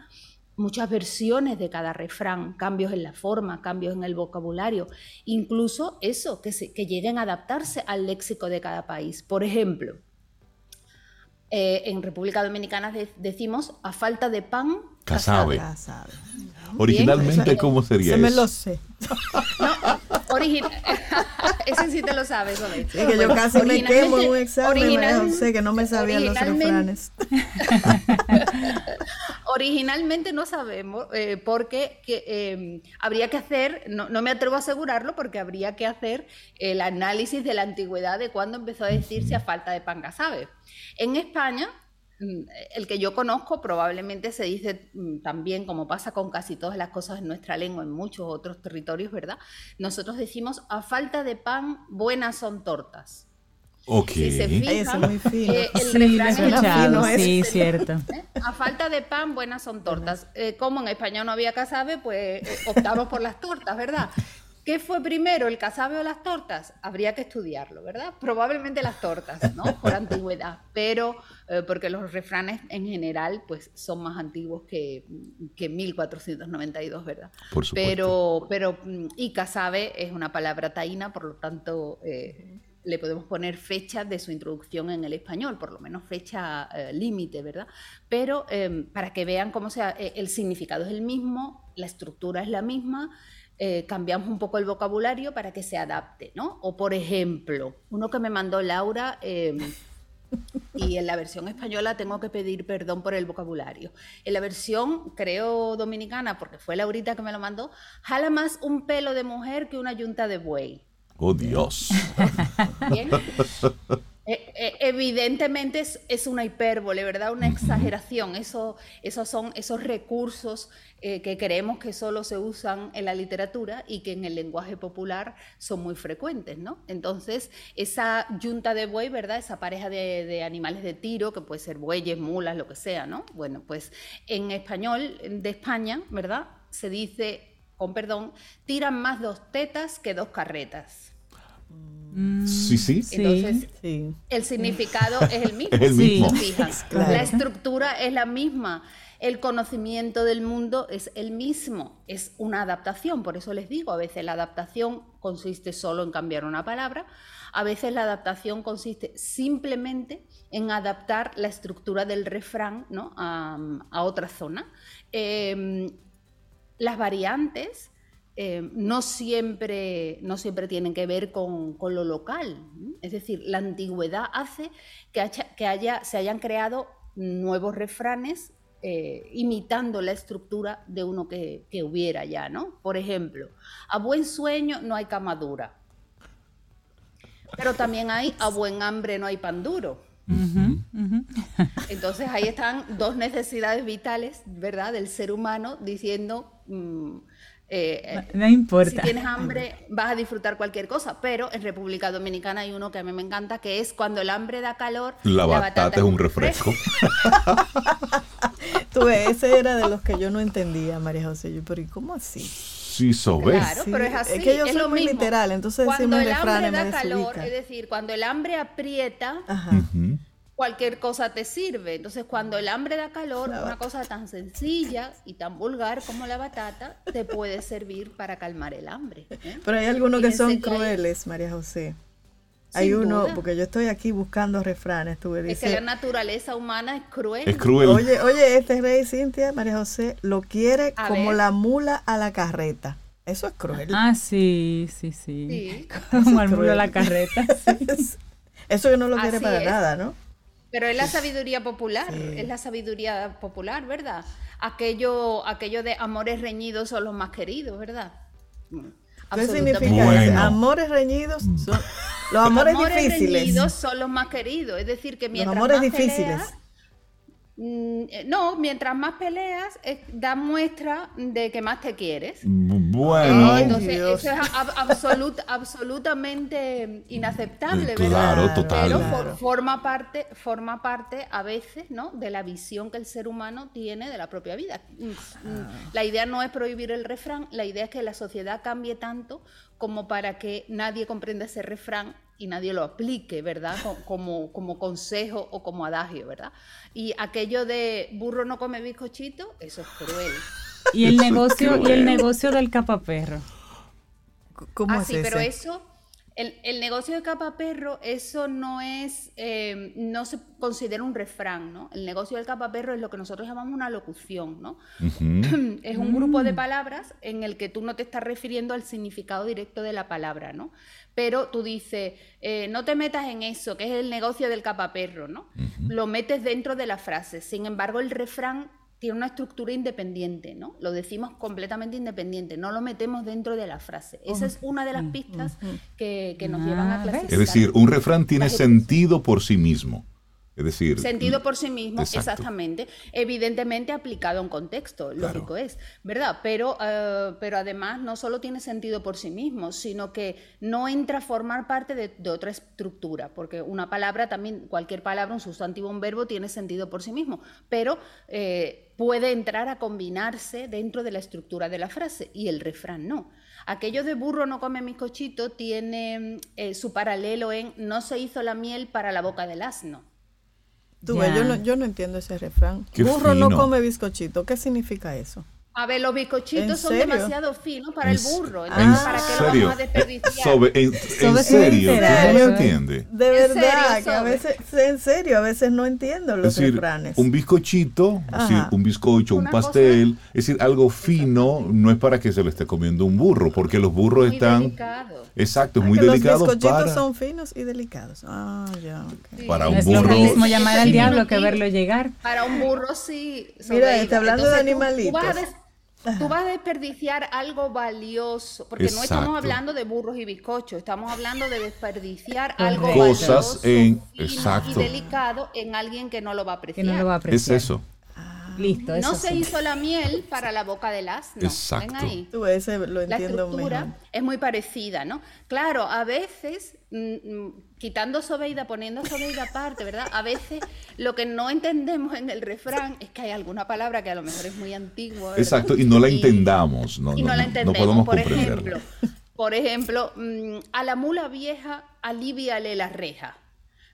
muchas versiones de cada refrán, cambios en la forma, cambios en el vocabulario, incluso eso, que, que lleguen a adaptarse al léxico de cada país. Por ejemplo, eh, en República Dominicana decimos a falta de pan, casabe. Originalmente, ¿cómo sería eso? Se me lo sé. Ese sí te lo sabes, Sí, que yo casi me quemo en un examen, sé que no me sabían los refranes. originalmente no sabemos, eh, porque em, habría que hacer, no, me atrevo a asegurarlo, porque habría que hacer el análisis de la antigüedad de cuándo empezó a decirse a falta de pan casabe. En España, mm, el que yo conozco probablemente se dice mm, también, como pasa con casi todas las cosas en nuestra lengua, en muchos otros territorios, ¿verdad? Nosotros decimos, a falta de pan, buenas son tortas. Ok. Si se fijan, muy fino. Eh, el sí, refrán es sí, cierto. ¿Eh? A falta de pan, buenas son tortas. Eh, como en España no había casabe, pues optamos por las tortas, ¿verdad? ¿Qué fue primero, el casabe o las tortas? Habría que estudiarlo, ¿verdad? Probablemente las tortas, ¿no? Por antigüedad, pero eh, porque los refranes en general pues son más antiguos que, que 1492, ¿verdad? Por supuesto. Pero, pero, mm, y casabe es una palabra taína, por lo tanto... Eh, le podemos poner fecha de su introducción en el español, por lo menos fecha eh, límite, ¿verdad? Pero em, para que vean cómo sea, el significado es el mismo, la estructura es la misma, eh, cambiamos un poco el vocabulario para que se adapte, ¿no? O por ejemplo, uno que me mandó Laura, em, y en la versión española tengo que pedir perdón por el vocabulario. En la versión, creo, dominicana, porque fue Laurita que me lo mandó, jala más un pelo de mujer que una yunta de buey. Oh Dios. ¿Bien? Eh, eh, evidentemente es, una hipérbole, ¿verdad? Una exageración. Eso, esos son esos recursos eh, que creemos que solo se usan en la literatura y que en el lenguaje popular son muy frecuentes, ¿no? Entonces, esa yunta de buey, ¿verdad? Esa pareja de, de, animales de tiro, que puede ser bueyes, mulas, lo que sea, ¿no? Bueno, pues en español de España, ¿verdad? Se dice, con perdón, tiran más dos tetas que dos carretas. Sí, sí. Entonces, el significado es el mismo. el mismo. La estructura es la misma. El conocimiento del mundo es el mismo. Es una adaptación. Por eso les digo, a veces la adaptación consiste solo en cambiar una palabra. A veces la adaptación consiste simplemente en adaptar la estructura del refrán ¿no? a, otra zona. Em, las variantes eh, no, siempre, no siempre tienen que ver con, lo local. Es decir, la antigüedad hace que, que haya, se hayan creado nuevos refranes eh, imitando la estructura de uno que, hubiera ya, ¿no? Por ejemplo, a buen sueño no hay cama dura. Pero también hay a buen hambre no hay pan duro. Entonces ahí están dos necesidades vitales, ¿verdad?, del ser humano diciendo... Mm, eh, no, importa. Si tienes hambre, vas a disfrutar cualquier cosa. Pero en República Dominicana hay uno que a mí me encanta, que es cuando el hambre da calor. La, batata, es un refresco. Tú ese era de los que yo no entendía, María José. Yo, pero ¿y cómo así? Sí, sobre. Claro, pero es así. Es que yo soy muy literal, entonces cuando el hambre da calor, es decir, cuando el hambre aprieta, Ajá cualquier cosa te sirve. Entonces, cuando el hambre da calor, una cosa tan sencilla y tan vulgar como la batata te puede servir para calmar el hambre. ¿eh? Pero hay algunos que son crueles, María José. Hay uno, porque yo estoy aquí buscando refranes, tú Es que la naturaleza humana es cruel. Es cruel. Oye, oye, este rey Cintia, María José, lo quiere como la mula a la carreta. Eso es cruel. Ah, sí, sí, sí. Como el mula a la carreta. Eso que no lo quiere para nada, ¿no? Pero es la sabiduría popular, es la sabiduría popular, ¿verdad? Aquello, aquello de amores reñidos son los más queridos, ¿verdad? ¿Qué significa Amores reñidos son los amores, difíciles. reñidos son los más queridos, es decir que mientras los amores más difíciles. No, mientras más peleas, da muestra de que más te quieres. Bueno. entonces, eso es absolutamente inaceptable, claro, Total. Pero forma, parte, forma parte a veces ¿no? de la visión que el ser humano tiene de la propia vida. Mm, mm, la idea no es prohibir el refrán, la idea es que la sociedad cambie tanto como para que nadie comprenda ese refrán y nadie lo aplique, ¿verdad? Como, como consejo o como adagio, ¿verdad? Y aquello de burro no come bizcochito, eso es cruel. Y el negocio, y el negocio del capaperro. ¿Cómo ah, es sí, pero eso el, negocio de capa perro, eso no es, eh, no se considera un refrán, ¿no? El negocio del capa perro es lo que nosotros llamamos una locución, ¿no? es un grupo de mm. palabras en el que tú no te estás refiriendo al significado directo de la palabra, ¿no? Pero tú dices, eh, no te metas en eso, que es el negocio del capa perro, ¿no? Lo metes dentro de la frase. Sin embargo, el refrán tiene una estructura independiente, ¿no? Lo decimos completamente independiente, no lo metemos dentro de la frase. Esa es una de las pistas que, nos llevan a clasificar. Es decir, un refrán tiene sentido por sí mismo. Es decir, sentido por sí mismo, exactamente. Evidentemente aplicado a un contexto, lógico es, ¿verdad? Pero, eh, pero además no solo tiene sentido por sí mismo, sino que no entra a formar parte de, otra estructura, porque una palabra también, cualquier palabra, un sustantivo, un verbo, tiene sentido por sí mismo, pero eh, puede entrar a combinarse dentro de la estructura de la frase y el refrán no. Aquello de burro no come bizcochito tiene eh, su paralelo en no se hizo la miel para la boca del asno. Tú ves, yo, no, yo no entiendo ese refrán. burro no come bizcochito. ¿Qué significa eso? A ver, los bizcochitos son demasiado finos para el burro. Entonces, ¿para qué lo vamos a desperdiciar? Sobre, en, en serio, ¿tú no lo entiendes? De verdad, que a veces, en serio, a veces no entiendo los es decir, refranes. Un bizcochito, es decir, un bizcocho, un pastel, es decir, algo fino, no es para que se lo esté comiendo un burro, porque los burros están... Delicado. Exacto, es muy delicado Los bizcochitos para... son finos y delicados. Ah, ya, okay. Para un es burro... lo mismo llamar al diablo que verlo llegar. Para un burro sí. Mira, está hablando Entonces, de tú- tú animalitos. vas a des- Tú vas a desperdiciar algo valioso, porque no estamos hablando de burros y bizcochos, estamos hablando de desperdiciar algo Cosas valioso, en- fino exacto. y delicado en alguien que no lo va a Que apreciar. no lo va a Es apreciar. eso. Listo, eso No se sí. hizo la miel para la boca del asno. Ven Exacto. ahí. Tú ese lo La estructura mejor. es muy parecida, ¿no? Claro, a veces, mm, mm, quitando Sobeida, poniendo Sobeida aparte, ¿verdad? A veces lo que no entendemos en el refrán es que hay alguna palabra que a lo mejor es muy antigua. ¿verdad? Exacto, y no la entendamos. No, y no, no la no, entendemos. podemos por comprenderla. ejemplo, por ejemplo, mm, a la mula vieja aliviale la reja.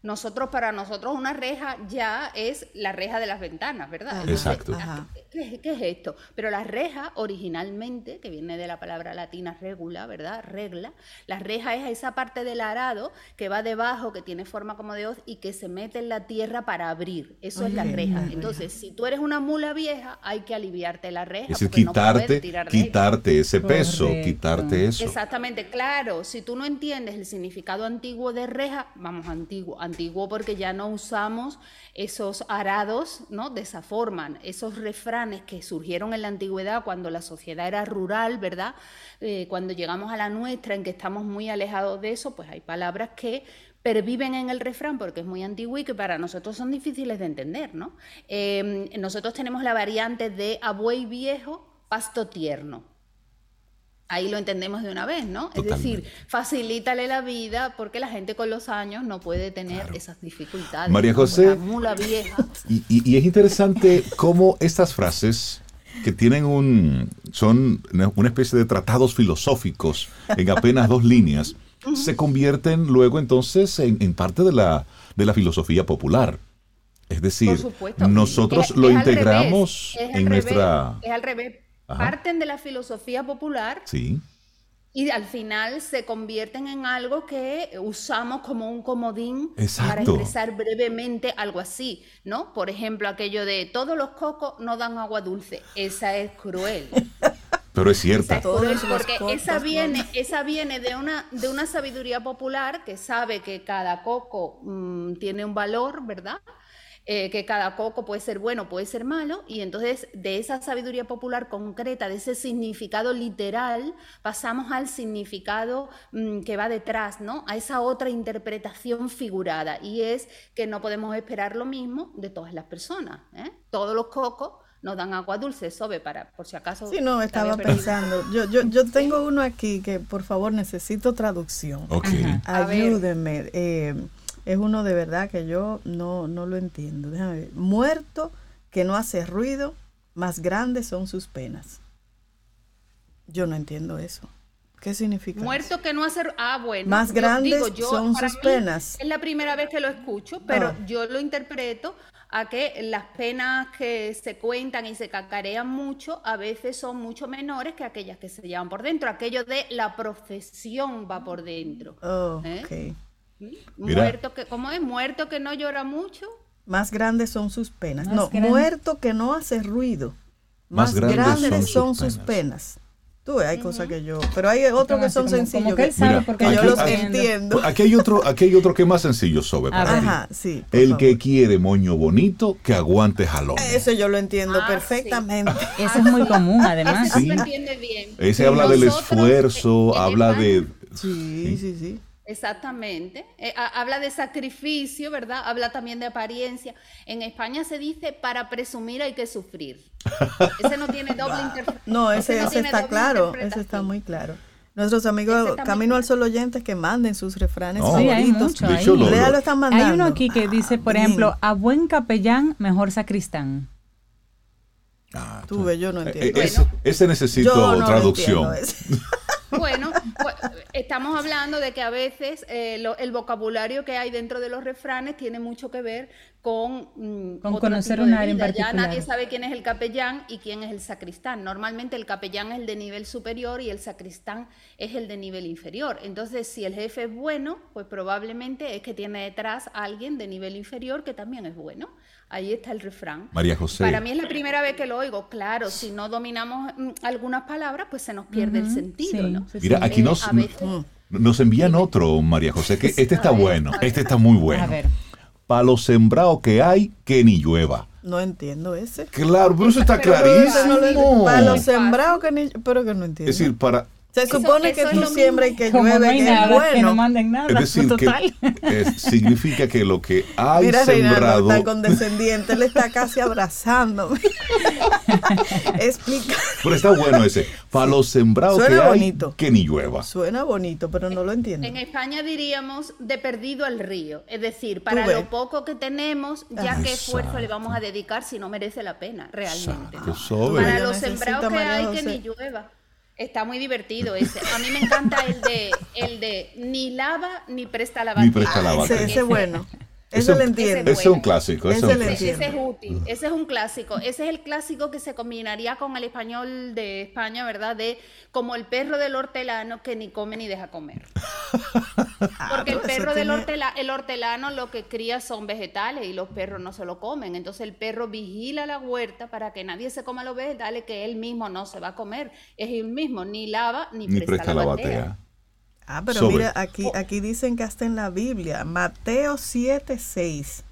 Nosotros, para nosotros, una reja ya es la reja de las ventanas, ¿verdad? Ajá. Entonces, Exacto. Ajá. ¿Qué, qué es esto? Pero la reja originalmente, que viene de la palabra latina regula, ¿verdad? Regla. La reja es esa parte del arado que va debajo, que tiene forma como de hoz y que se mete en la tierra para abrir. Eso es la reja. Entonces, si tú eres una mula vieja, hay que aliviarte la reja. Es decir, porque no puedes quitarte, tirar de ella. quitarte ese peso, Correcto. quitarte eso. Exactamente, claro. Si tú no entiendes el significado antiguo de reja, vamos, antiguo, antiguo porque ya no usamos esos arados, ¿no? De esa forma, esos refranes que surgieron en la antigüedad cuando la sociedad era rural, ¿verdad? Eh, cuando llegamos a la nuestra, en que estamos muy alejados de eso, pues hay palabras que perviven en el refrán porque es muy antiguo y que para nosotros son difíciles de entender, ¿no? Eh, nosotros tenemos la variante de abuey viejo, pasto tierno. Ahí lo entendemos de una vez, ¿no? Es decir, facilítale la vida porque la gente con los años no puede tener esas dificultades. María José. La mula vieja. Y, y- y es interesante cómo estas frases que tienen un son una especie de tratados filosóficos en apenas dos líneas se convierten luego entonces en, en parte de la de la filosofía popular. Es decir, nosotros Es- lo es integramos revés, en revés, nuestra Es al revés. Ajá. Parten de la filosofía popular sí, y al final se convierten en algo que usamos como un comodín para Exacto. expresar brevemente algo así, ¿no? Por ejemplo, aquello de todos los cocos no dan agua dulce. Esa es cruel. pero es Esa cierta. es cruel porque esa viene, esa viene de una, de una sabiduría popular que sabe que cada coco mm, tiene un valor, ¿verdad? Eh, que cada coco puede ser bueno, puede ser malo, y entonces de esa sabiduría popular concreta, de ese significado literal, pasamos al significado mm, que va detrás, ¿no? A esa otra interpretación figurada, y es que no podemos esperar lo mismo de todas las personas. ¿eh? Todos los cocos nos dan agua dulce, sobe para, por si acaso. Sí, no, estaba pensando. Yo, yo, yo tengo uno aquí que por favor necesito traducción. Ok. A ver. Ayúdenme. eh, es uno de verdad que yo no, no lo entiendo. Déjame ver. Muerto que no hace ruido, más grandes son sus penas. Yo no entiendo eso. ¿Qué significa? eso? Muerto que no hacer. Ah, bueno. Más yo grandes digo, yo, son sus penas. Es la primera vez que lo escucho, pero yo lo interpreto a que las penas que se cuentan y se cacarean mucho a veces son mucho menores que aquellas que se llevan por dentro. Aquello de la profesión va por dentro. Oh, ¿Eh? ok. Mira. Muerto que, ¿cómo es? Muerto que no llora mucho. Más grandes son sus penas. Más no, grande. muerto que no hace ruido. Más Más, grandes grandes, son son, sus sus penas. Tú ves, hay cosas que yo. Pero hay otros que son como- sencillos. como que él sabe Mira, porque que yo aquí- los aquí- entiendo. Aquí hay otro, aquí hay otro que es más sencillo, Sobe, A para ti. Sí. El favor. que quiere moño bonito, que aguante jalón. Eso yo lo entiendo Ah, perfectamente. Eso es muy común, además. Ese sí Sí. lo entiende bien. Ese habla del esfuerzo, habla de... Sí, sí, sí. Exactamente. Eh, ha- habla de sacrificio, ¿verdad? Habla también de apariencia. En España se dice para presumir hay que sufrir. Ese no tiene doble interpretación. No, ese, ese está claro. Ese está muy claro. Nuestros amigos Camino al. Sol oyentes que manden sus refranes No. Sí, hay mucho ahí. lo- Lea lo están mandando. Hay uno aquí que dice, por ejemplo, a buen capellán, mejor sacristán. Ah, Tú ves, yo no eh, entiendo. ese, ese necesito Yo no lo traducción. Bueno, pues, estamos hablando de que a veces eh, el vocabulario que hay dentro de los refranes tiene mucho que ver con, mm, con conocer un área en particular. Ya nadie sabe quién es el capellán y quién es el sacristán. Normalmente el capellán es el de nivel superior y el sacristán es el de nivel inferior. Entonces, si el jefe es bueno, pues probablemente es que tiene detrás a alguien de nivel inferior que también es bueno. Ahí está el refrán. María José. Para mí es la primera vez que lo oigo. Claro, si no dominamos mm, algunas palabras, pues se nos pierde el sentido. ¿no? Mira, aquí nos, nos envían otro, María José, que este está bueno, este está muy bueno. A ver. Para los sembrados que hay, que ni llueva. No entiendo ese. Claro, pero eso está clarísimo. para los sembrados que ni... Pero que no entiendo. Es decir, para se supone que tú siembras y que llueve, que es bueno. Que no manden nada. Es decir, que significa que lo que hay Mira, sembrado... Mira, está condescendiente, él está casi abrazándome. Explica. Pero está bueno ese. Para los sembrados que hay, bonito. que ni llueva. Suena bonito, pero no lo entiendo. En España diríamos de perdido al río. Es decir, para lo poco que tenemos, ya qué esfuerzo le vamos a dedicar si no merece la pena, realmente. Para los sembrados que hay, que ni llueva. Está muy divertido ese. A mí me encanta el de, el de ni lava ni presta la batea. Ni presta batea. Ese, es bueno. Eso lo entiendo. Ese es un clásico. Ese, ese, es útil. Ese es un clásico. Ese es el clásico que se combinaría con el español de España, ¿verdad? De como el perro del hortelano que ni come ni deja comer. Porque el perro del hortelano, el hortelano lo que cría son vegetales y los perros no se lo comen. Entonces el perro vigila la huerta para que nadie se coma los vegetales que él mismo no se va a comer. Es el mismo, ni lava ni, presta, la, batea. Ah, pero mira, aquí, aquí dicen que hasta en la Biblia, Mateo 7:6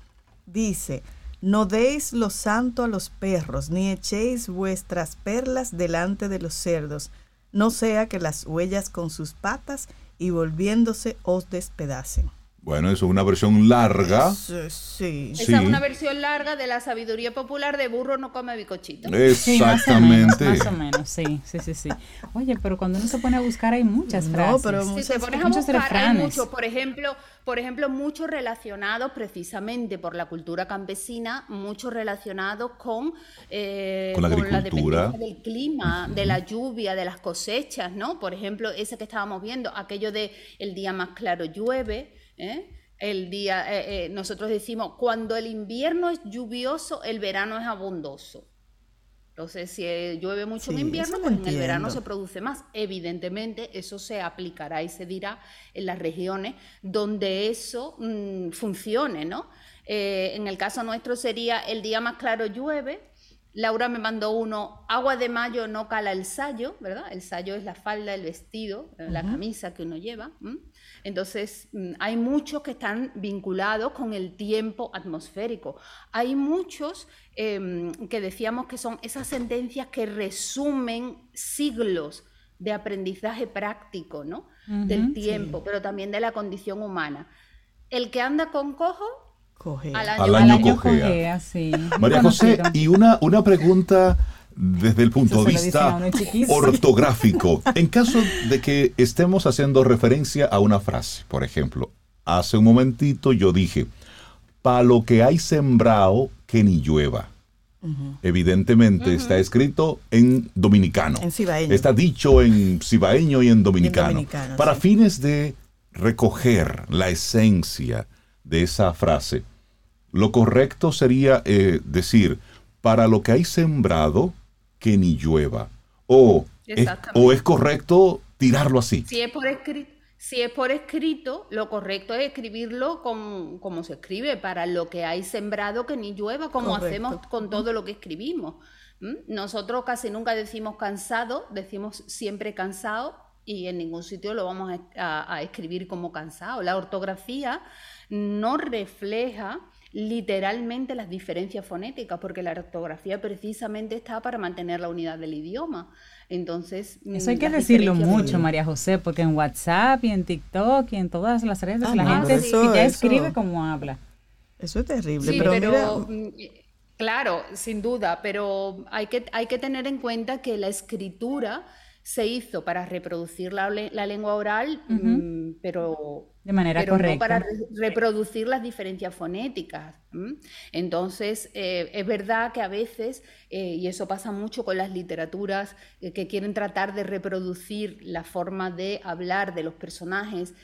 dice, no deis lo santo a los perros, ni echéis vuestras perlas delante de los cerdos, no sea que las huellas con sus patas y volviéndose os despedacen. Bueno, eso es una versión larga. Sí. Esa es una versión larga de la sabiduría popular de burro no come bicochito. Exactamente. más, o menos, sí, sí, sí, sí. Oye, pero cuando uno se pone a buscar hay muchas frases. No, pero muchas, si te pones a buscar hay muchos, por ejemplo, por ejemplo, muchos relacionados precisamente por la cultura campesina, muchos relacionados con, eh, con la agricultura, del clima, de la lluvia, de las cosechas, ¿no? Por ejemplo, ese que estábamos viendo, aquello de el día más claro llueve, ¿eh? El día, eh, eh, nosotros decimos, cuando el invierno es lluvioso, el verano es abundoso. Entonces, si llueve mucho en invierno, pues en el verano se produce más. Evidentemente, eso se aplicará y se dirá en las regiones donde eso mm, funcione, ¿no? en el caso nuestro sería el día más claro llueve, Laura me mandó uno, agua de mayo no cala el sayo, ¿verdad? El sayo es la falda, el vestido, la camisa que uno lleva. Entonces, mm, hay muchos que están vinculados con el tiempo atmosférico. Hay muchos em, que decíamos que son esas sentencias que resumen siglos de aprendizaje práctico, ¿no? Del tiempo, pero también de la condición humana. El que anda con cojo al año, cojea. María José, y una, una pregunta desde el punto de vista ortográfico. En caso de que estemos haciendo referencia a una frase, por ejemplo, hace un momentito yo dije, para lo que hay sembrado, que ni llueva. Evidentemente está escrito en dominicano. Está dicho en cibaeño y en dominicano. Para fines de recoger la esencia de esa frase, lo correcto sería eh, decir, para lo que hay sembrado, que ni llueva. O es, o es correcto tirarlo así. Si es por escrito. Si es por escrito, lo correcto es escribirlo como se escribe, para lo que hay sembrado que ni llueva, como hacemos con todo lo que escribimos. Nosotros casi nunca decimos cansado, decimos siempre cansado y en ningún sitio lo vamos a escribir como cansado. La ortografía no refleja literalmente las diferencias fonéticas, porque la ortografía precisamente está para mantener la unidad del idioma. Entonces, eso hay que decirlo mucho, María José, porque en WhatsApp y en TikTok y en todas las redes ah, la gente ya escribe como habla. Eso es terrible, pero, mm, claro, sin duda, pero hay que, hay que tener en cuenta que la escritura se hizo para reproducir la, lengua oral, mm, pero de manera pero correcta. No para reproducir las diferencias fonéticas. Entonces, eh, es verdad que a veces, eh, y eso pasa mucho con las literaturas eh, que quieren tratar de reproducir la forma de hablar de los personajes,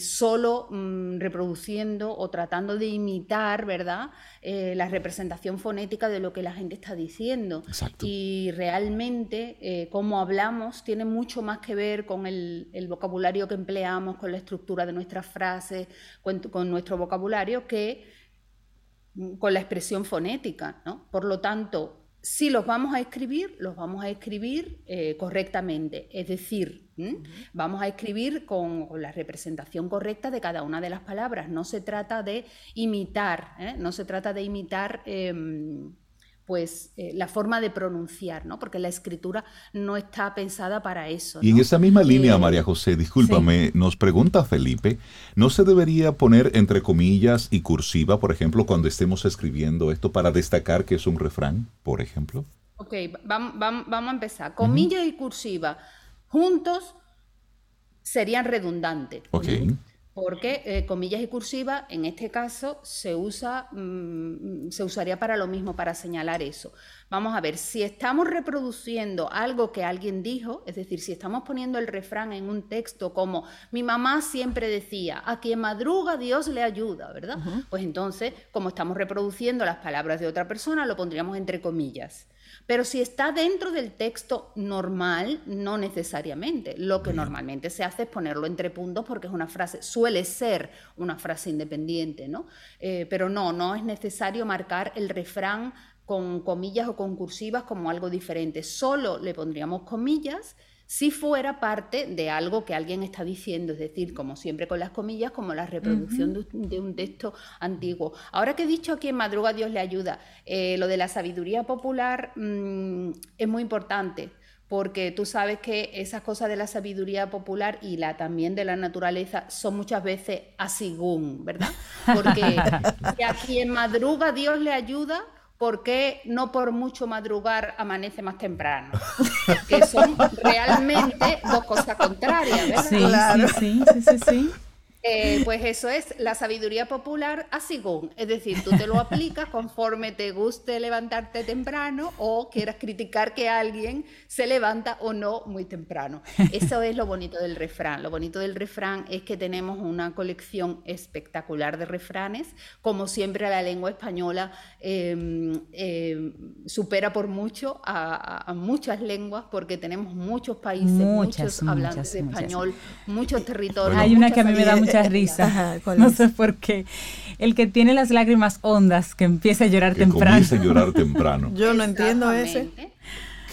solo mm, reproduciendo o tratando de imitar, ¿verdad?, la representación fonética de lo que la gente está diciendo. Y realmente, cómo hablamos tiene mucho más que ver con el, vocabulario que empleamos, con la estructura de nuestras frases, con nuestro vocabulario, que con la expresión fonética, ¿no? Por lo tanto, si los vamos a escribir, los vamos a escribir eh, correctamente, es decir, vamos a escribir con, la representación correcta de cada una de las palabras. No se trata de imitar, ¿eh? no se trata de imitar. Em, pues eh, la forma de pronunciar, ¿no? Porque la escritura no está pensada para eso. Y en esa misma línea, eh, María José, discúlpame, nos pregunta Felipe, ¿no se debería poner entre comillas y cursiva, por ejemplo, cuando estemos escribiendo esto para destacar que es un refrán, por ejemplo? Ok, vamos, vamos, a empezar. Comillas y cursiva juntos serían redundantes. Ok porque eh, comillas y cursiva en este caso se usa mm, se usaría para lo mismo para señalar eso. Vamos a ver si estamos reproduciendo algo que alguien dijo es decir si estamos poniendo el refrán en un texto como mi mamá siempre decía a quien madruga Dios le ayuda verdad pues entonces como estamos reproduciendo las palabras de otra persona lo pondríamos entre comillas pero si está dentro del texto normal, no necesariamente. Lo que normalmente se hace es ponerlo entre puntos porque es una frase, suele ser una frase independiente, ¿no? Eh, pero no, no es necesario marcar el refrán con comillas o con cursivas como algo diferente. Solo le pondríamos comillas si fuera parte de algo que alguien está diciendo, es decir, como siempre con las comillas, como la reproducción de, un texto antiguo. Ahora que he dicho aquí en Madruga Dios le ayuda, eh, lo de la sabiduría popular mm, es muy importante porque tú sabes que esas cosas de la sabiduría popular y la también de la naturaleza son muchas veces asigún, ¿verdad? Porque a quien madruga Dios le ayuda, ¿por qué no por mucho madrugar amanece más temprano? que son realmente dos cosas contrarias, ¿verdad? Sí, sí, sí, sí, eh, pues eso es la sabiduría popular a según. Es decir, tú te lo aplicas conforme te guste levantarte temprano o quieras criticar que alguien se levanta o no muy temprano. Eso es lo bonito del refrán. Lo bonito del refrán es que tenemos una colección espectacular de refranes. Como siempre, la lengua española em, em, supera por mucho a, muchas lenguas porque tenemos muchos países, muchos hablantes de español, muchos territorios. Hay una que a mí me da mucha risa. no sé por qué. El que tiene las lágrimas hondas, que empieza a llorar temprano. Empieza a llorar temprano. Yo no entiendo ese.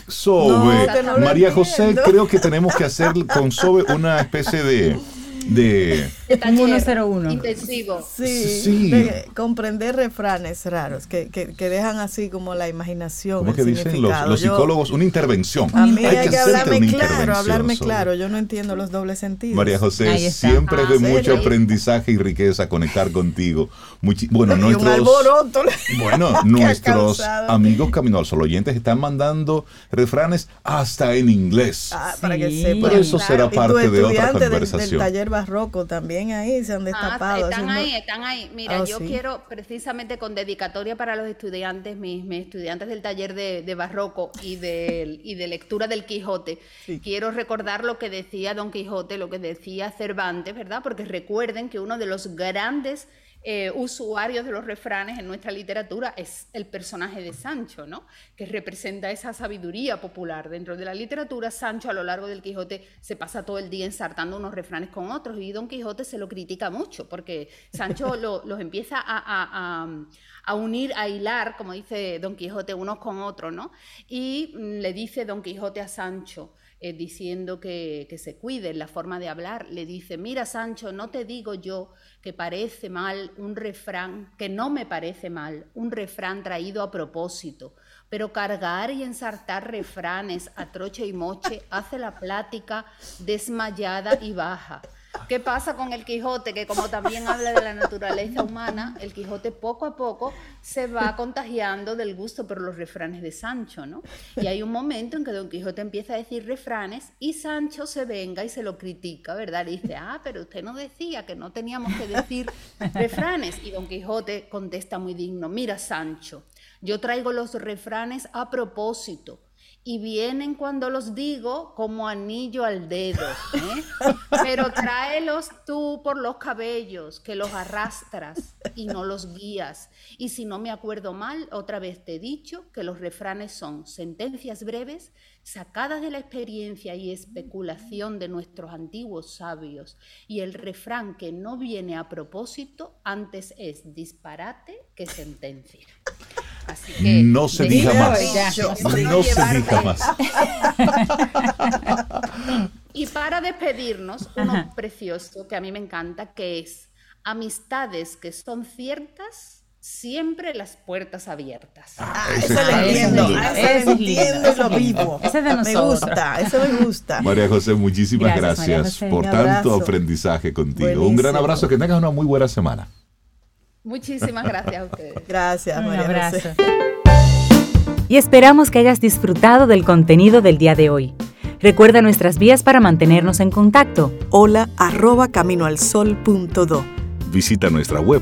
Sobe, María José, creo que tenemos que hacer con Sobe una especie de de, 101. Intensivo. Sí, De comprender refranes raros que, que, dejan así como la imaginación. ¿Cómo que dicen los, psicólogos? Una intervención. A mí hay, que, hablarme claro, hablarme claro. Yo no entiendo los dobles sentidos. María José, siempre ah, de mucho aprendizaje y riqueza conectar contigo. bueno, nuestros, bueno, nuestros amigos Camino al Sol oyentes están mandando refranes hasta en inglés. Ah, para que sepan. Pero eso será parte de otra conversación. taller barroco también ahí se han ah, destapado. están ahí, están ahí. Mira, ah, yo quiero precisamente con dedicatoria para los estudiantes, mis, estudiantes del taller de, barroco y de, y de lectura del Quijote, quiero recordar lo que decía Don Quijote, lo que decía Cervantes, ¿verdad? Porque recuerden que uno de los grandes eh, usuarios de los refranes en nuestra literatura es el personaje de Sancho, ¿no? que representa esa sabiduría popular. Dentro de la literatura, Sancho a lo largo del Quijote se pasa todo el día ensartando unos refranes con otros y Don Quijote se lo critica mucho porque Sancho los empieza a, a, unir, a hilar, como dice Don Quijote, unos con otros, ¿no? Y mm, le dice Don Quijote a Sancho, eh, diciendo que, que, se cuide la forma de hablar, le dice, mira Sancho, no te digo yo que parece mal un refrán, que no me parece mal, un refrán traído a propósito, pero cargar y ensartar refranes a troche y moche hace la plática desmayada y baja. ¿Qué pasa con el Quijote? Que como también habla de la naturaleza humana, el Quijote poco a poco se va contagiando del gusto por los refranes de Sancho, ¿no? Y hay un momento en que Don Quijote empieza a decir refranes y Sancho se venga y se lo critica, ¿verdad? Dice, ah, pero usted no decía que no teníamos que decir refranes. Y Don Quijote contesta muy digno, mira Sancho, yo traigo los refranes a propósito y vienen cuando los digo como anillo al dedo. ¿eh? Pero tráelos tú por los cabellos, que los arrastras y no los guías. Y si no me acuerdo mal, otra vez te he dicho que los refranes son sentencias breves sacadas de la experiencia y especulación de nuestros antiguos sabios. Y el refrán que no viene a propósito antes es disparate que sentencia no se diga más. no se diga más. y para despedirnos, uno precioso que a mí me encanta, que es amistades que son ciertas, siempre las puertas abiertas. Ah, eso lo entiendo, eso entiendo, vivo. Ese de nosotros. Me gusta, eso me gusta. María José, muchísimas gracias, por tanto aprendizaje contigo. Un gran abrazo, que tengas una muy buena semana. Muchísimas gracias a ustedes. Gracias, Un abrazo. Y esperamos que hayas disfrutado del contenido del día de hoy. Recuerda nuestras vías para mantenernos en contacto. Hola arroba caminoalsol.do. Visita nuestra web